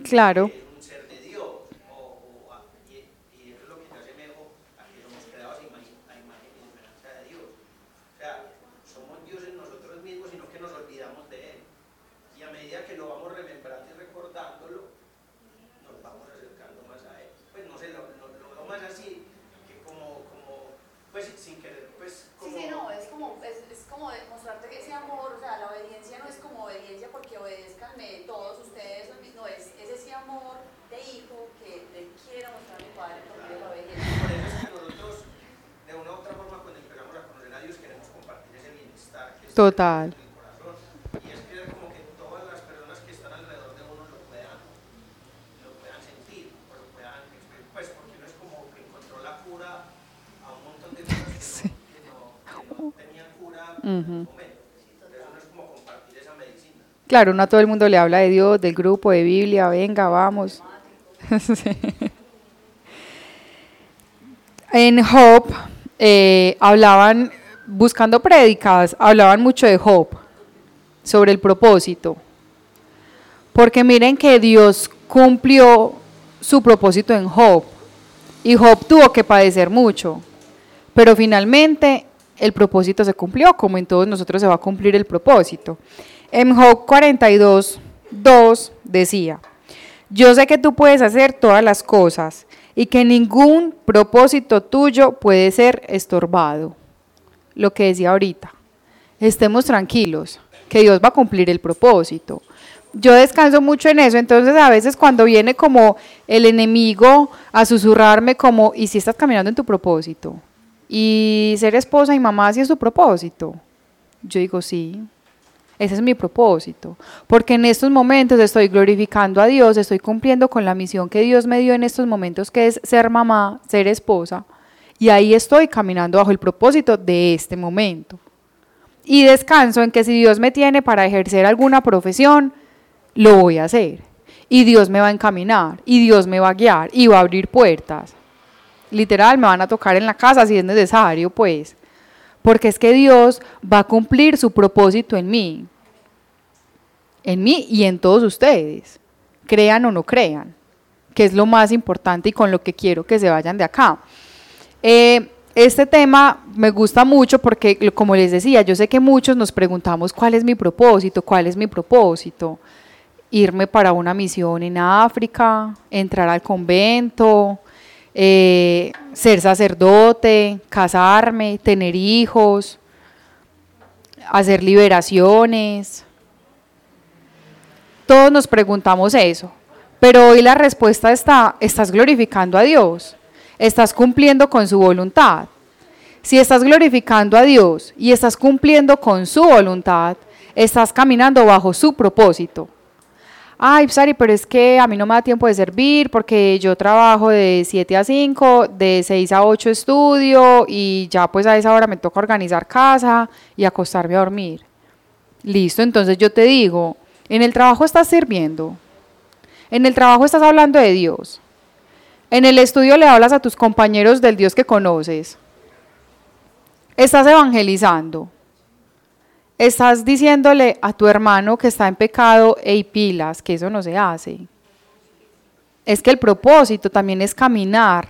Claro. Que es un ser de Dios, o, o a- y, y eso es lo que yo asemejo a que somos creados a imagen, a imagen y semejanza de Dios. O sea, somos Dios en nosotros mismos, sino que nos olvidamos de Él. Y a medida que lo vamos remembrando y recordándolo, nos vamos acercando más a Él. Pues no sé, lo, lo, lo veo más así, que como, como, pues sin querer, pues Sí, como... sí, no, es como, es, es como demostrarte que ese amor, o sea, la obediencia no es como obediencia porque obedezcanme todos ustedes, son mis- no, es, es ese amor de hijo que le quiero mostrar a mi padre por medio de la obediencia. Por eso es que nosotros, de una u otra forma, cuando empezamos a conocer a Dios, queremos compartir ese bienestar que está Total. en el corazón. Y es que como que todas las personas que están alrededor de uno lo puedan, lo puedan sentir, o lo puedan experimentar. Pues porque no es como que encontró la cura a un montón de cosas que, no, que, no, que no tenían cura en Ujú. el momento. Entonces eso no es como medicina. Claro, no a todo el mundo le habla de Dios, del grupo, de Biblia, venga, vamos. Sí. En Job eh, hablaban, buscando prédicas, hablaban mucho de Job, sobre el propósito. Porque miren que Dios cumplió su propósito en Job. Y Job tuvo que padecer mucho. Pero finalmente el propósito se cumplió, como en todos nosotros se va a cumplir el propósito. En Job 42, 2 decía, yo sé que tú puedes hacer todas las cosas y que ningún propósito tuyo puede ser estorbado. Lo que decía ahorita, estemos tranquilos, que Dios va a cumplir el propósito. Yo descanso mucho en eso, entonces a veces cuando viene como el enemigo a susurrarme como, ¿y si estás caminando en tu propósito? Y ser esposa y mamá si es tu propósito. Yo digo, sí, ese es mi propósito, porque en estos momentos estoy glorificando a Dios, estoy cumpliendo con la misión que Dios me dio en estos momentos, que es ser mamá, ser esposa, y ahí estoy caminando bajo el propósito de este momento. Y descanso en que si Dios me tiene para ejercer alguna profesión, lo voy a hacer. Y Dios me va a encaminar, y Dios me va a guiar, y va a abrir puertas. Literal, me van a tocar en la casa si es necesario, pues porque es que Dios va a cumplir su propósito en mí, en mí y en todos ustedes, crean o no crean, que es lo más importante y con lo que quiero que se vayan de acá. Eh, este tema me gusta mucho porque, como les decía, yo sé que muchos nos preguntamos cuál es mi propósito, cuál es mi propósito. Irme para una misión en África, entrar al convento, eh, ser sacerdote, casarme, tener hijos, hacer liberaciones. Todos nos preguntamos eso, pero hoy la respuesta está, estás glorificando a Dios, estás cumpliendo con su voluntad. Si estás glorificando a Dios y estás cumpliendo con su voluntad, estás caminando bajo su propósito. Ay, Sari, pero es que a mí no me da tiempo de servir porque yo trabajo de 7 a 5, de 6 a 8 estudio y ya pues a esa hora me toca organizar casa y acostarme a dormir. Listo, entonces yo te digo, en el trabajo estás sirviendo, en el trabajo estás hablando de Dios, en el estudio le hablas a tus compañeros del Dios que conoces, estás evangelizando, estás diciéndole a tu hermano que está en pecado, y pilas, que eso no se hace. Es que el propósito también es caminar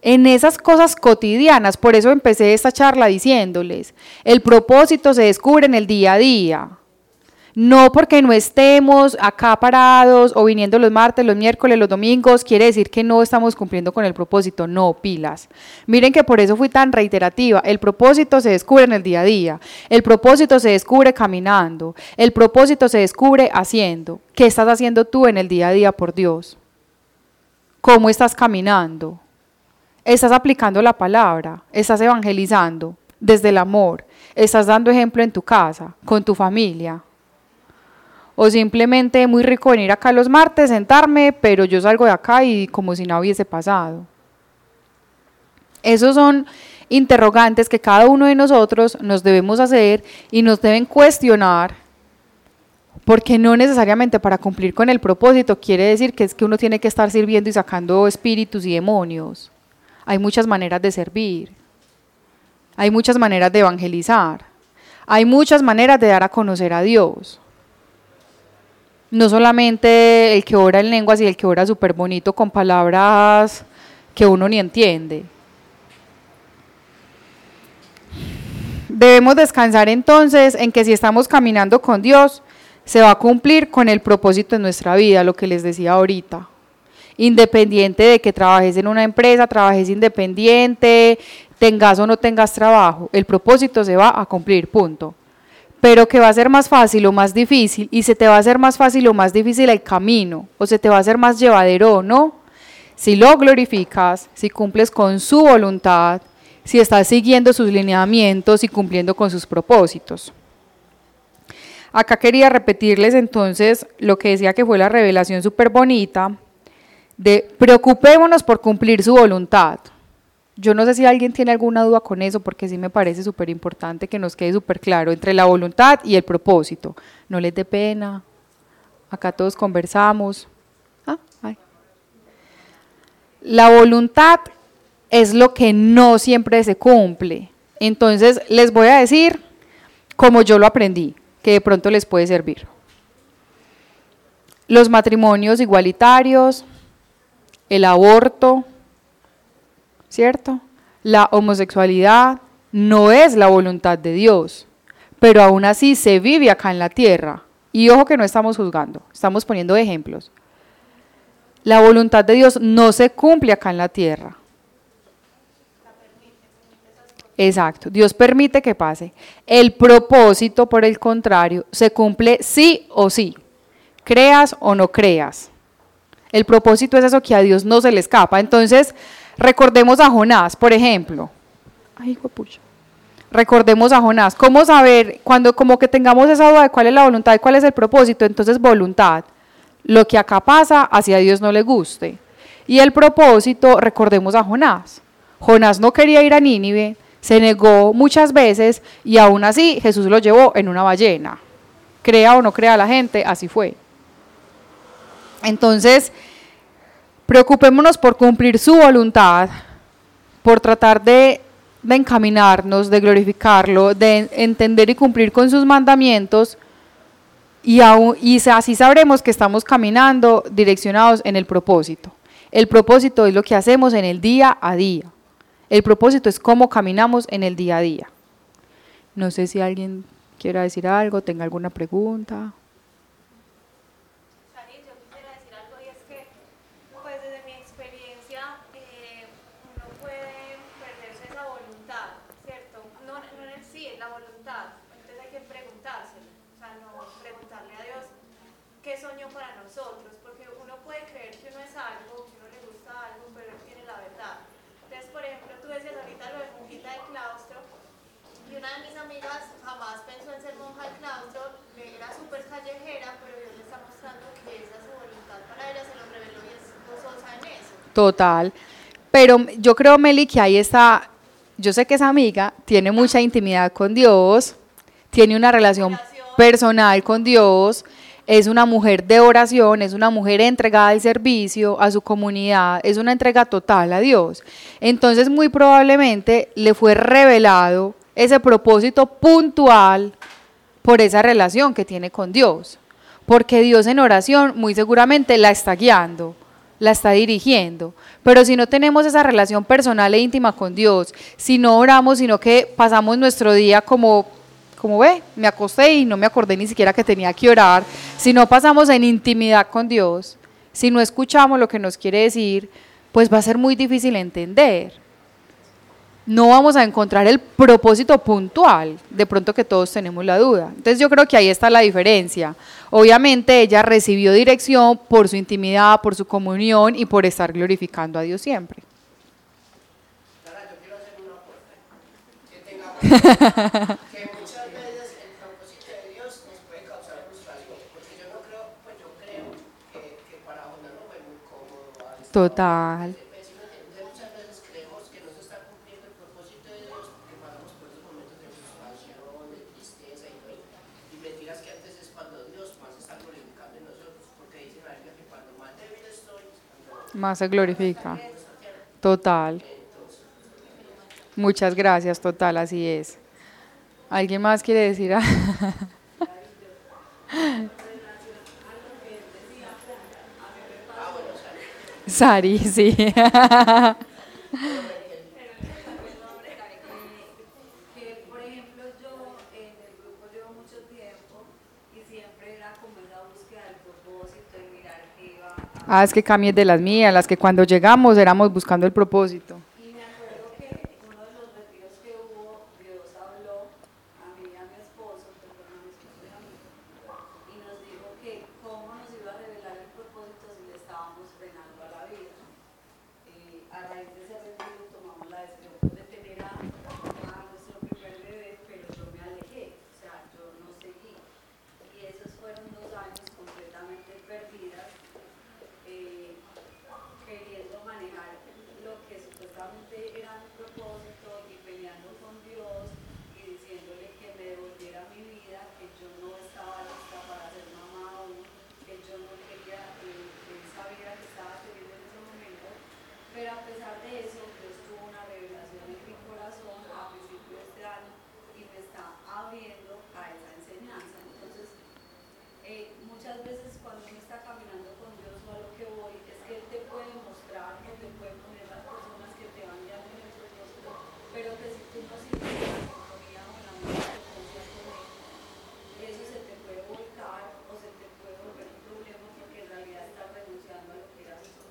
en esas cosas cotidianas. Por eso empecé esta charla diciéndoles, el propósito se descubre en el día a día. No porque no estemos acá parados o viniendo los martes, los miércoles, los domingos, quiere decir que no estamos cumpliendo con el propósito. No, pilas. Miren que por eso fui tan reiterativa. El propósito se descubre en el día a día. El propósito se descubre caminando. El propósito se descubre haciendo. ¿Qué estás haciendo tú en el día a día por Dios? ¿Cómo estás caminando? ¿Estás aplicando la palabra? ¿Estás evangelizando desde el amor? ¿Estás dando ejemplo en tu casa, con tu familia? O simplemente muy rico venir acá los martes, sentarme, pero yo salgo de acá y como si nada hubiese pasado. Esos son interrogantes que cada uno de nosotros nos debemos hacer y nos deben cuestionar, porque no necesariamente para cumplir con el propósito quiere decir que es que uno tiene que estar sirviendo y sacando espíritus y demonios. Hay muchas maneras de servir, hay muchas maneras de evangelizar, hay muchas maneras de dar a conocer a Dios. No solamente el que ora en lenguas y el que ora súper bonito con palabras que uno ni entiende. Debemos descansar entonces en que si estamos caminando con Dios, se va a cumplir con el propósito de nuestra vida, lo que les decía ahorita. Independiente de que trabajes en una empresa, trabajes independiente, tengas o no tengas trabajo, el propósito se va a cumplir, punto pero que va a ser más fácil o más difícil, y se te va a hacer más fácil o más difícil el camino, o se te va a hacer más llevadero no, si lo glorificas, si cumples con su voluntad, si estás siguiendo sus lineamientos y cumpliendo con sus propósitos. Acá quería repetirles entonces lo que decía que fue la revelación súper bonita de preocupémonos por cumplir su voluntad. Yo no sé si alguien tiene alguna duda con eso, porque sí me parece súper importante que nos quede súper claro entre la voluntad y el propósito. No les dé pena, acá todos conversamos. Ah, la voluntad es lo que no siempre se cumple. Entonces les voy a decir como yo lo aprendí, que de pronto les puede servir. Los matrimonios igualitarios, el aborto, ¿cierto? La homosexualidad no es la voluntad de Dios, pero aún así se vive acá en la tierra. Y ojo que no estamos juzgando, estamos poniendo ejemplos. La voluntad de Dios no se cumple acá en la tierra. Exacto, Dios permite que pase. El propósito, por el contrario, se cumple sí o sí, creas o no creas. El propósito es eso que a Dios no se le escapa. Entonces, Recordemos a Jonás, por ejemplo. Ay, pucha. Recordemos a Jonás. ¿Cómo saber cuando como que tengamos esa duda de cuál es la voluntad y cuál es el propósito? Entonces, voluntad. Lo que acá pasa, hacia Dios no le guste. Y el propósito, recordemos a Jonás. Jonás no quería ir a Nínive, se negó muchas veces y aún así Jesús lo llevó en una ballena. Crea o no crea la gente, así fue. Entonces, Preocupémonos por cumplir su voluntad, por tratar de, encaminarnos, de glorificarlo, de entender y cumplir con sus mandamientos. Y, y así sabremos que estamos caminando direccionados en el propósito. El propósito es lo que hacemos en el día a día. El propósito es cómo caminamos en el día a día. No sé si alguien quiera decir algo, tenga alguna pregunta. Total. Pero yo creo, Meli, que ahí está, yo sé que esa amiga tiene mucha intimidad con Dios, tiene una relación personal con Dios, es una mujer de oración, es una mujer entregada al servicio, a su comunidad, es una entrega total a Dios. Entonces muy probablemente le fue revelado ese propósito puntual por esa relación que tiene con Dios, porque Dios en oración muy seguramente la está guiando la está dirigiendo. Pero si no tenemos esa relación personal e íntima con Dios, si no oramos, sino que pasamos nuestro día como como ve, me acosté y no me acordé ni siquiera que tenía que orar. Si no pasamos en intimidad con Dios, si no escuchamos lo que nos quiere decir, pues va a ser muy difícil entender. No vamos a encontrar el propósito puntual, de pronto que todos tenemos la duda. Entonces yo creo que ahí está la diferencia. Obviamente ella recibió dirección por su intimidad, por su comunión y por estar glorificando a Dios siempre. Sara, yo quiero hacer una aporte. Que tengamos que muchas veces el propósito de Dios nos puede causar frustración. Porque yo no creo, pues yo creo que, que para no fue muy cómodo. Total. Pues, entonces, muchas veces creemos que no se está cumpliendo el propósito de Dios porque pasamos por esos momentos de frustración, de tristeza y todo. Y mentiras que antes es cuando Dios más está glorificando en nosotros. Porque dice la Biblia que cuando más débil estoy, cuando Más se glorifica. Total. Muchas gracias, total, así es. ¿Alguien más quiere decir? Sari, sí. que por ejemplo yo en el grupo llevo mucho tiempo y siempre era como esa búsqueda del propósito y mirar qué iba a... Ah, es que cambies de las mías, las que cuando llegamos éramos buscando el propósito. Y me acuerdo que en uno de los retiros que hubo, Dios habló a mí y a mi esposo, perdón, a mi esposo y a mí, y nos dijo que cómo nos iba a revelar el propósito si le estábamos frenando a la vida. Eh, a raíz de ese retiro tomamos la decisión pues, de tener a, a nuestro primer bebé, pero yo me alejé, o sea, yo no seguí. Y esos fueron dos años completamente perdidas, eh, queriendo manejar lo que supuestamente era mi propósito y peleando con Dios y diciéndole que me devolviera mi vida, que yo no estaba lista para ser mamá aún, que yo no quería eh, que él sabiera que estaba teniendo en ese momento. Pero a pesar de eso, Dios tuvo una revelación en mi corazón a principio de este año y me está abriendo a esa enseñanza. Entonces, eh, muchas veces cuando uno está caminando con Dios o a lo que voy, es que Él te puede mostrar, que te puede poner las personas que te van guiando en el propósito, pero que si tú no sigues la sintonía o la misma frecuencia con Él, eso se te puede volcar o se te puede volver un problema porque en realidad estás renunciando a lo que eras tú.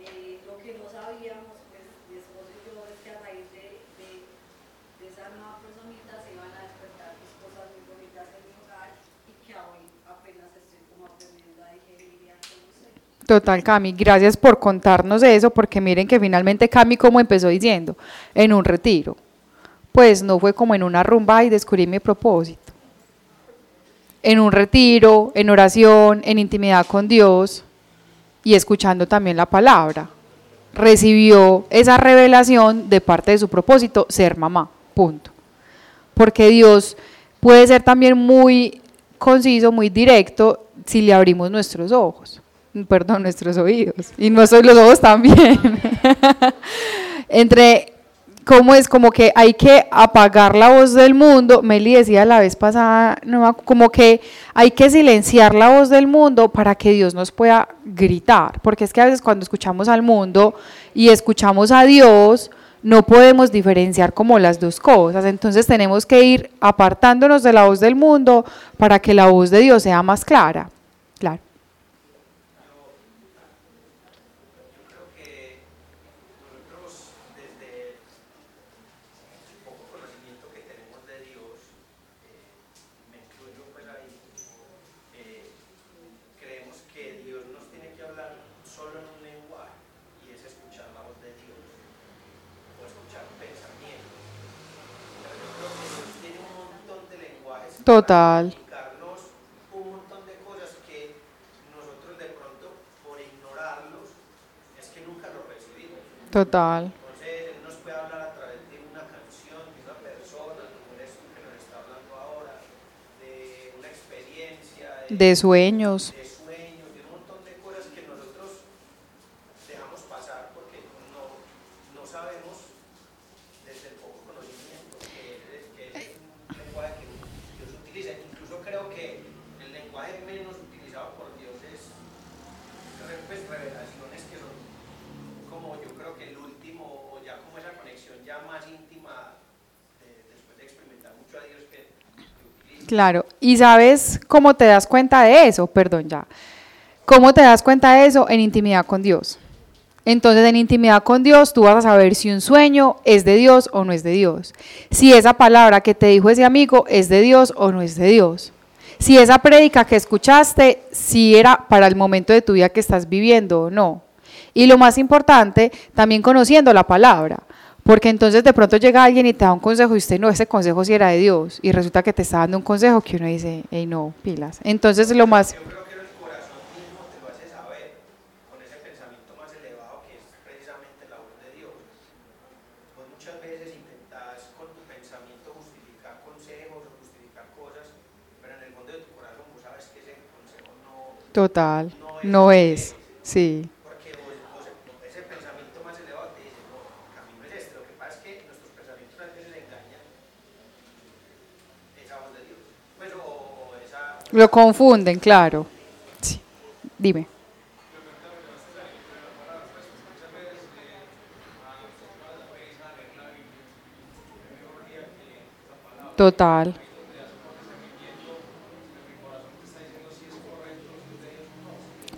Eh, lo que no sabíamos, pues mi esposo y yo, es que a raíz de, de, de esa nueva personita se iban a despertar pues, cosas muy bonitas en mi hogar y que hoy apenas estoy como aprendiendo a digerir y a conocer. Total, Cami, gracias por contarnos eso, porque miren que finalmente Cami, como empezó diciendo, en un retiro. Pues no fue como en una rumba y descubrí mi propósito. En un retiro, en oración, en intimidad con Dios y escuchando también la palabra. Recibió esa revelación de parte de su propósito, ser mamá, punto. Porque Dios puede ser también muy conciso, muy directo, si le abrimos nuestros ojos perdón, nuestros oídos. Y nuestros los ojos también. Entre cómo es como que hay que apagar la voz del mundo, Meli decía la vez pasada, no, como que hay que silenciar la voz del mundo para que Dios nos pueda gritar, porque es que a veces cuando escuchamos al mundo y escuchamos a Dios, no podemos diferenciar como las dos cosas, entonces tenemos que ir apartándonos de la voz del mundo para que la voz de Dios sea más clara. Claro. Yo creo que nosotros desde el poco conocimiento que tenemos de Dios, eh, me incluyo pues ahí, eh, creemos que Dios nos tiene que hablar solo en un lenguaje y es escuchar la voz de Dios o escuchar un pensamiento. Pero yo creo que Dios tiene un montón de lenguajes para Total. comunicarnos un montón de cosas que nosotros de pronto por ignorarlos es que nunca los recibimos. Total. Entonces Él nos puede hablar a través de una canción, de una persona, como eres tú que nos está hablando ahora, de una experiencia, De sueños. de sueños, de un montón de cosas que nosotros dejamos pasar porque no, no sabemos desde el poco conocimiento que, es- que es un lenguaje que Dios utiliza. Incluso creo que el lenguaje menos utilizado por Dios es re- pues, revelaciones que son como yo creo que el último, o ya como esa conexión ya más íntima de- después de experimentar mucho a Dios, que Claro, y sabes cómo te das cuenta de eso, perdón ya. ¿Cómo te das cuenta de eso? En intimidad con Dios. Entonces, en intimidad con Dios, tú vas a saber si un sueño es de Dios o no es de Dios. Si esa palabra que te dijo ese amigo es de Dios o no es de Dios. Si esa prédica que escuchaste, si era para el momento de tu vida que estás viviendo o no. Y lo más importante, también conociendo la palabra. Porque entonces de pronto llega alguien y te da un consejo y usted no, ese consejo sí era de Dios. Y resulta que te está dando un consejo que uno dice, hey, no, pilas. Entonces lo más... Yo creo que el corazón mismo te lo hace saber, con ese pensamiento más elevado que es precisamente la voz de Dios. Vos muchas veces intentás con tu pensamiento justificar consejos o justificar cosas, pero en el fondo de tu corazón vos sabes que ese consejo no, Total, no es. Sí, porque vos, vos- ese pensamiento más elevado te dice, no, el camino es este. Lo que pasa es que nuestros pensamientos a veces engañan esa voz de Dios. Pues, o, o esa, lo confunden, claro. Sí. Dime. Total.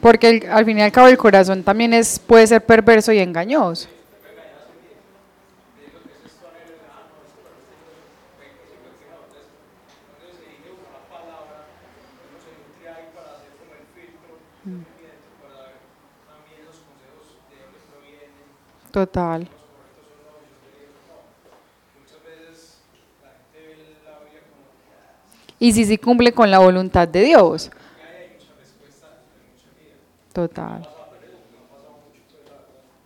Porque al fin y al cabo el corazón también es, puede ser perverso y engañoso. Total. Y si sí cumple con la voluntad de Dios. Total.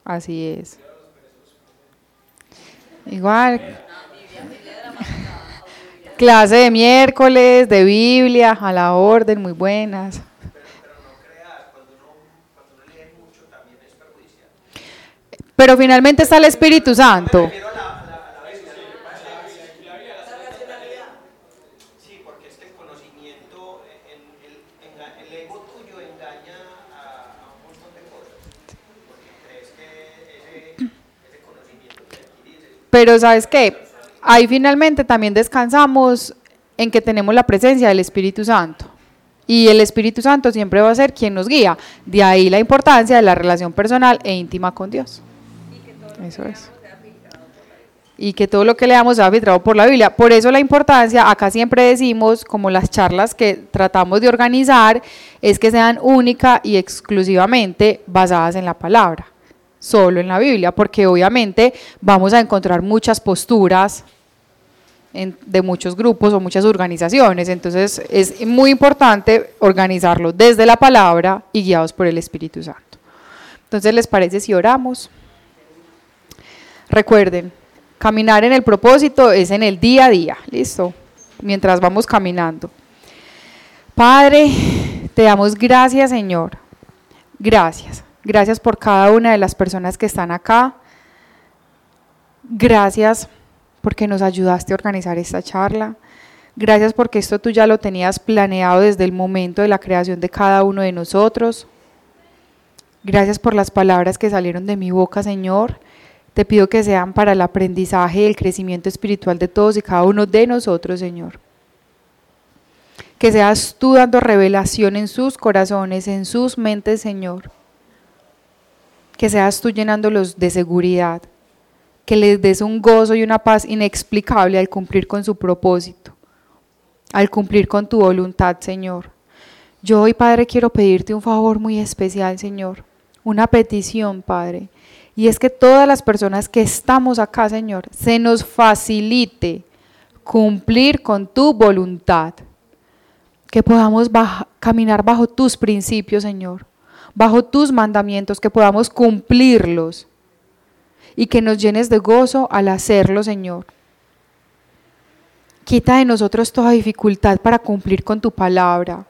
Así es. Igual. Clase de miércoles, de Biblia, a la orden, muy buenas. Ese, ese conocimiento que adquirís es Pero sabes qué, ahí finalmente también descansamos en que tenemos la presencia del Espíritu Santo. Y el Espíritu Santo siempre va a ser quien nos guía. De ahí la importancia de la relación personal e íntima con Dios. Eso es. Y que todo lo que leamos sea filtrado por la Biblia. Por eso la importancia, acá siempre decimos, como las charlas que tratamos de organizar, es que sean única y exclusivamente basadas en la palabra solo en la Biblia, porque obviamente vamos a encontrar muchas posturas de muchos grupos o muchas organizaciones, entonces es muy importante organizarlo desde la palabra y guiados por el Espíritu Santo. Entonces, ¿les parece si oramos? Recuerden, caminar en el propósito es en el día a día, ¿listo? Mientras vamos caminando. Padre, te damos gracias, Señor. Gracias. Gracias por cada una de las personas que están acá. Gracias porque nos ayudaste a organizar esta charla. Gracias porque esto tú ya lo tenías planeado desde el momento de la creación de cada uno de nosotros. Gracias por las palabras que salieron de mi boca, Señor. Te pido que sean para el aprendizaje y el crecimiento espiritual de todos y cada uno de nosotros, Señor. Que seas tú dando revelación en sus corazones, en sus mentes, Señor. Que seas tú llenándolos de seguridad. Que les des un gozo y una paz inexplicable al cumplir con su propósito. Al cumplir con tu voluntad, Señor. Yo hoy, Padre, quiero pedirte un favor muy especial, Señor. Una petición, Padre. Y es que todas las personas que estamos acá, Señor, se nos facilite cumplir con tu voluntad. Que podamos caminar bajo tus principios, Señor. Bajo tus mandamientos, que podamos cumplirlos. Y que nos llenes de gozo al hacerlo, Señor. Quita de nosotros toda dificultad para cumplir con tu palabra.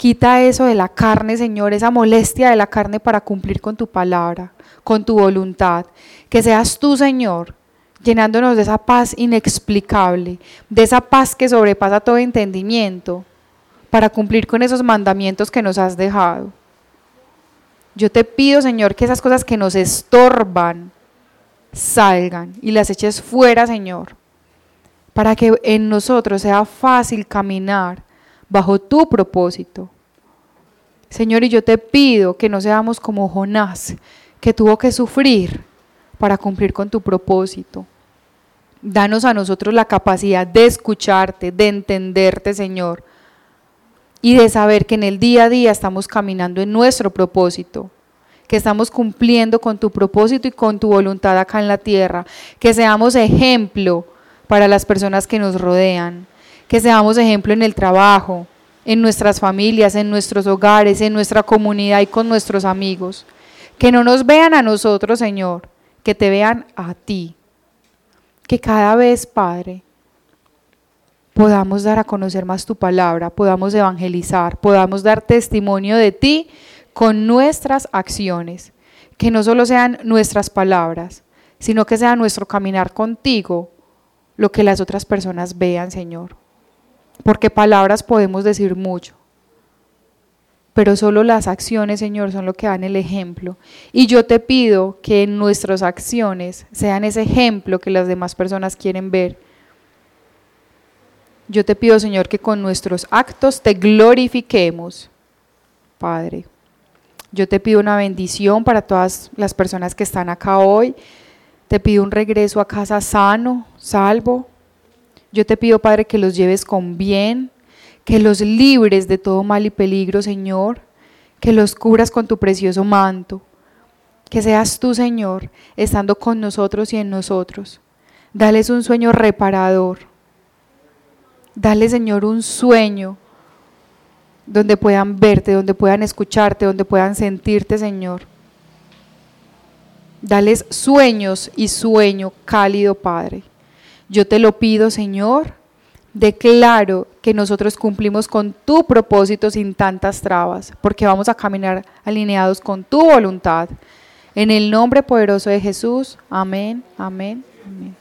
Quita eso de la carne, Señor, esa molestia de la carne para cumplir con tu palabra, con tu voluntad. Que seas tú, Señor, llenándonos de esa paz inexplicable, de esa paz que sobrepasa todo entendimiento, para cumplir con esos mandamientos que nos has dejado. Yo te pido, Señor, que esas cosas que nos estorban salgan y las eches fuera, Señor, para que en nosotros sea fácil caminar bajo tu propósito. Señor, y yo te pido que no seamos como Jonás, que tuvo que sufrir para cumplir con tu propósito. Danos a nosotros la capacidad de escucharte, de entenderte, Señor, y de saber que en el día a día estamos caminando en nuestro propósito, que estamos cumpliendo con tu propósito y con tu voluntad acá en la tierra, que seamos ejemplo para las personas que nos rodean, que seamos ejemplo en el trabajo, en nuestras familias, en nuestros hogares, en nuestra comunidad y con nuestros amigos. Que no nos vean a nosotros, Señor, que te vean a ti. Que cada vez, Padre, podamos dar a conocer más tu palabra, podamos evangelizar, podamos dar testimonio de ti con nuestras acciones. Que no solo sean nuestras palabras, sino que sea nuestro caminar contigo lo que las otras personas vean, Señor. Porque palabras podemos decir mucho, pero solo las acciones, Señor, son lo que dan el ejemplo. Y yo te pido que nuestras acciones sean ese ejemplo que las demás personas quieren ver. Yo te pido, Señor, que con nuestros actos te glorifiquemos, Padre. Yo te pido una bendición para todas las personas que están acá hoy. Te pido un regreso a casa sano, salvo. Yo te pido, Padre, que los lleves con bien, que los libres de todo mal y peligro, Señor, que los cubras con tu precioso manto. Que seas tú, Señor, estando con nosotros y en nosotros. Dales un sueño reparador. Dale, Señor, un sueño donde puedan verte, donde puedan escucharte, donde puedan sentirte, Señor. Dales sueños y sueño cálido, Padre. Yo te lo pido, Señor. Declaro que nosotros cumplimos con tu propósito sin tantas trabas, porque vamos a caminar alineados con tu voluntad. En el nombre poderoso de Jesús. Amén, amén, amén.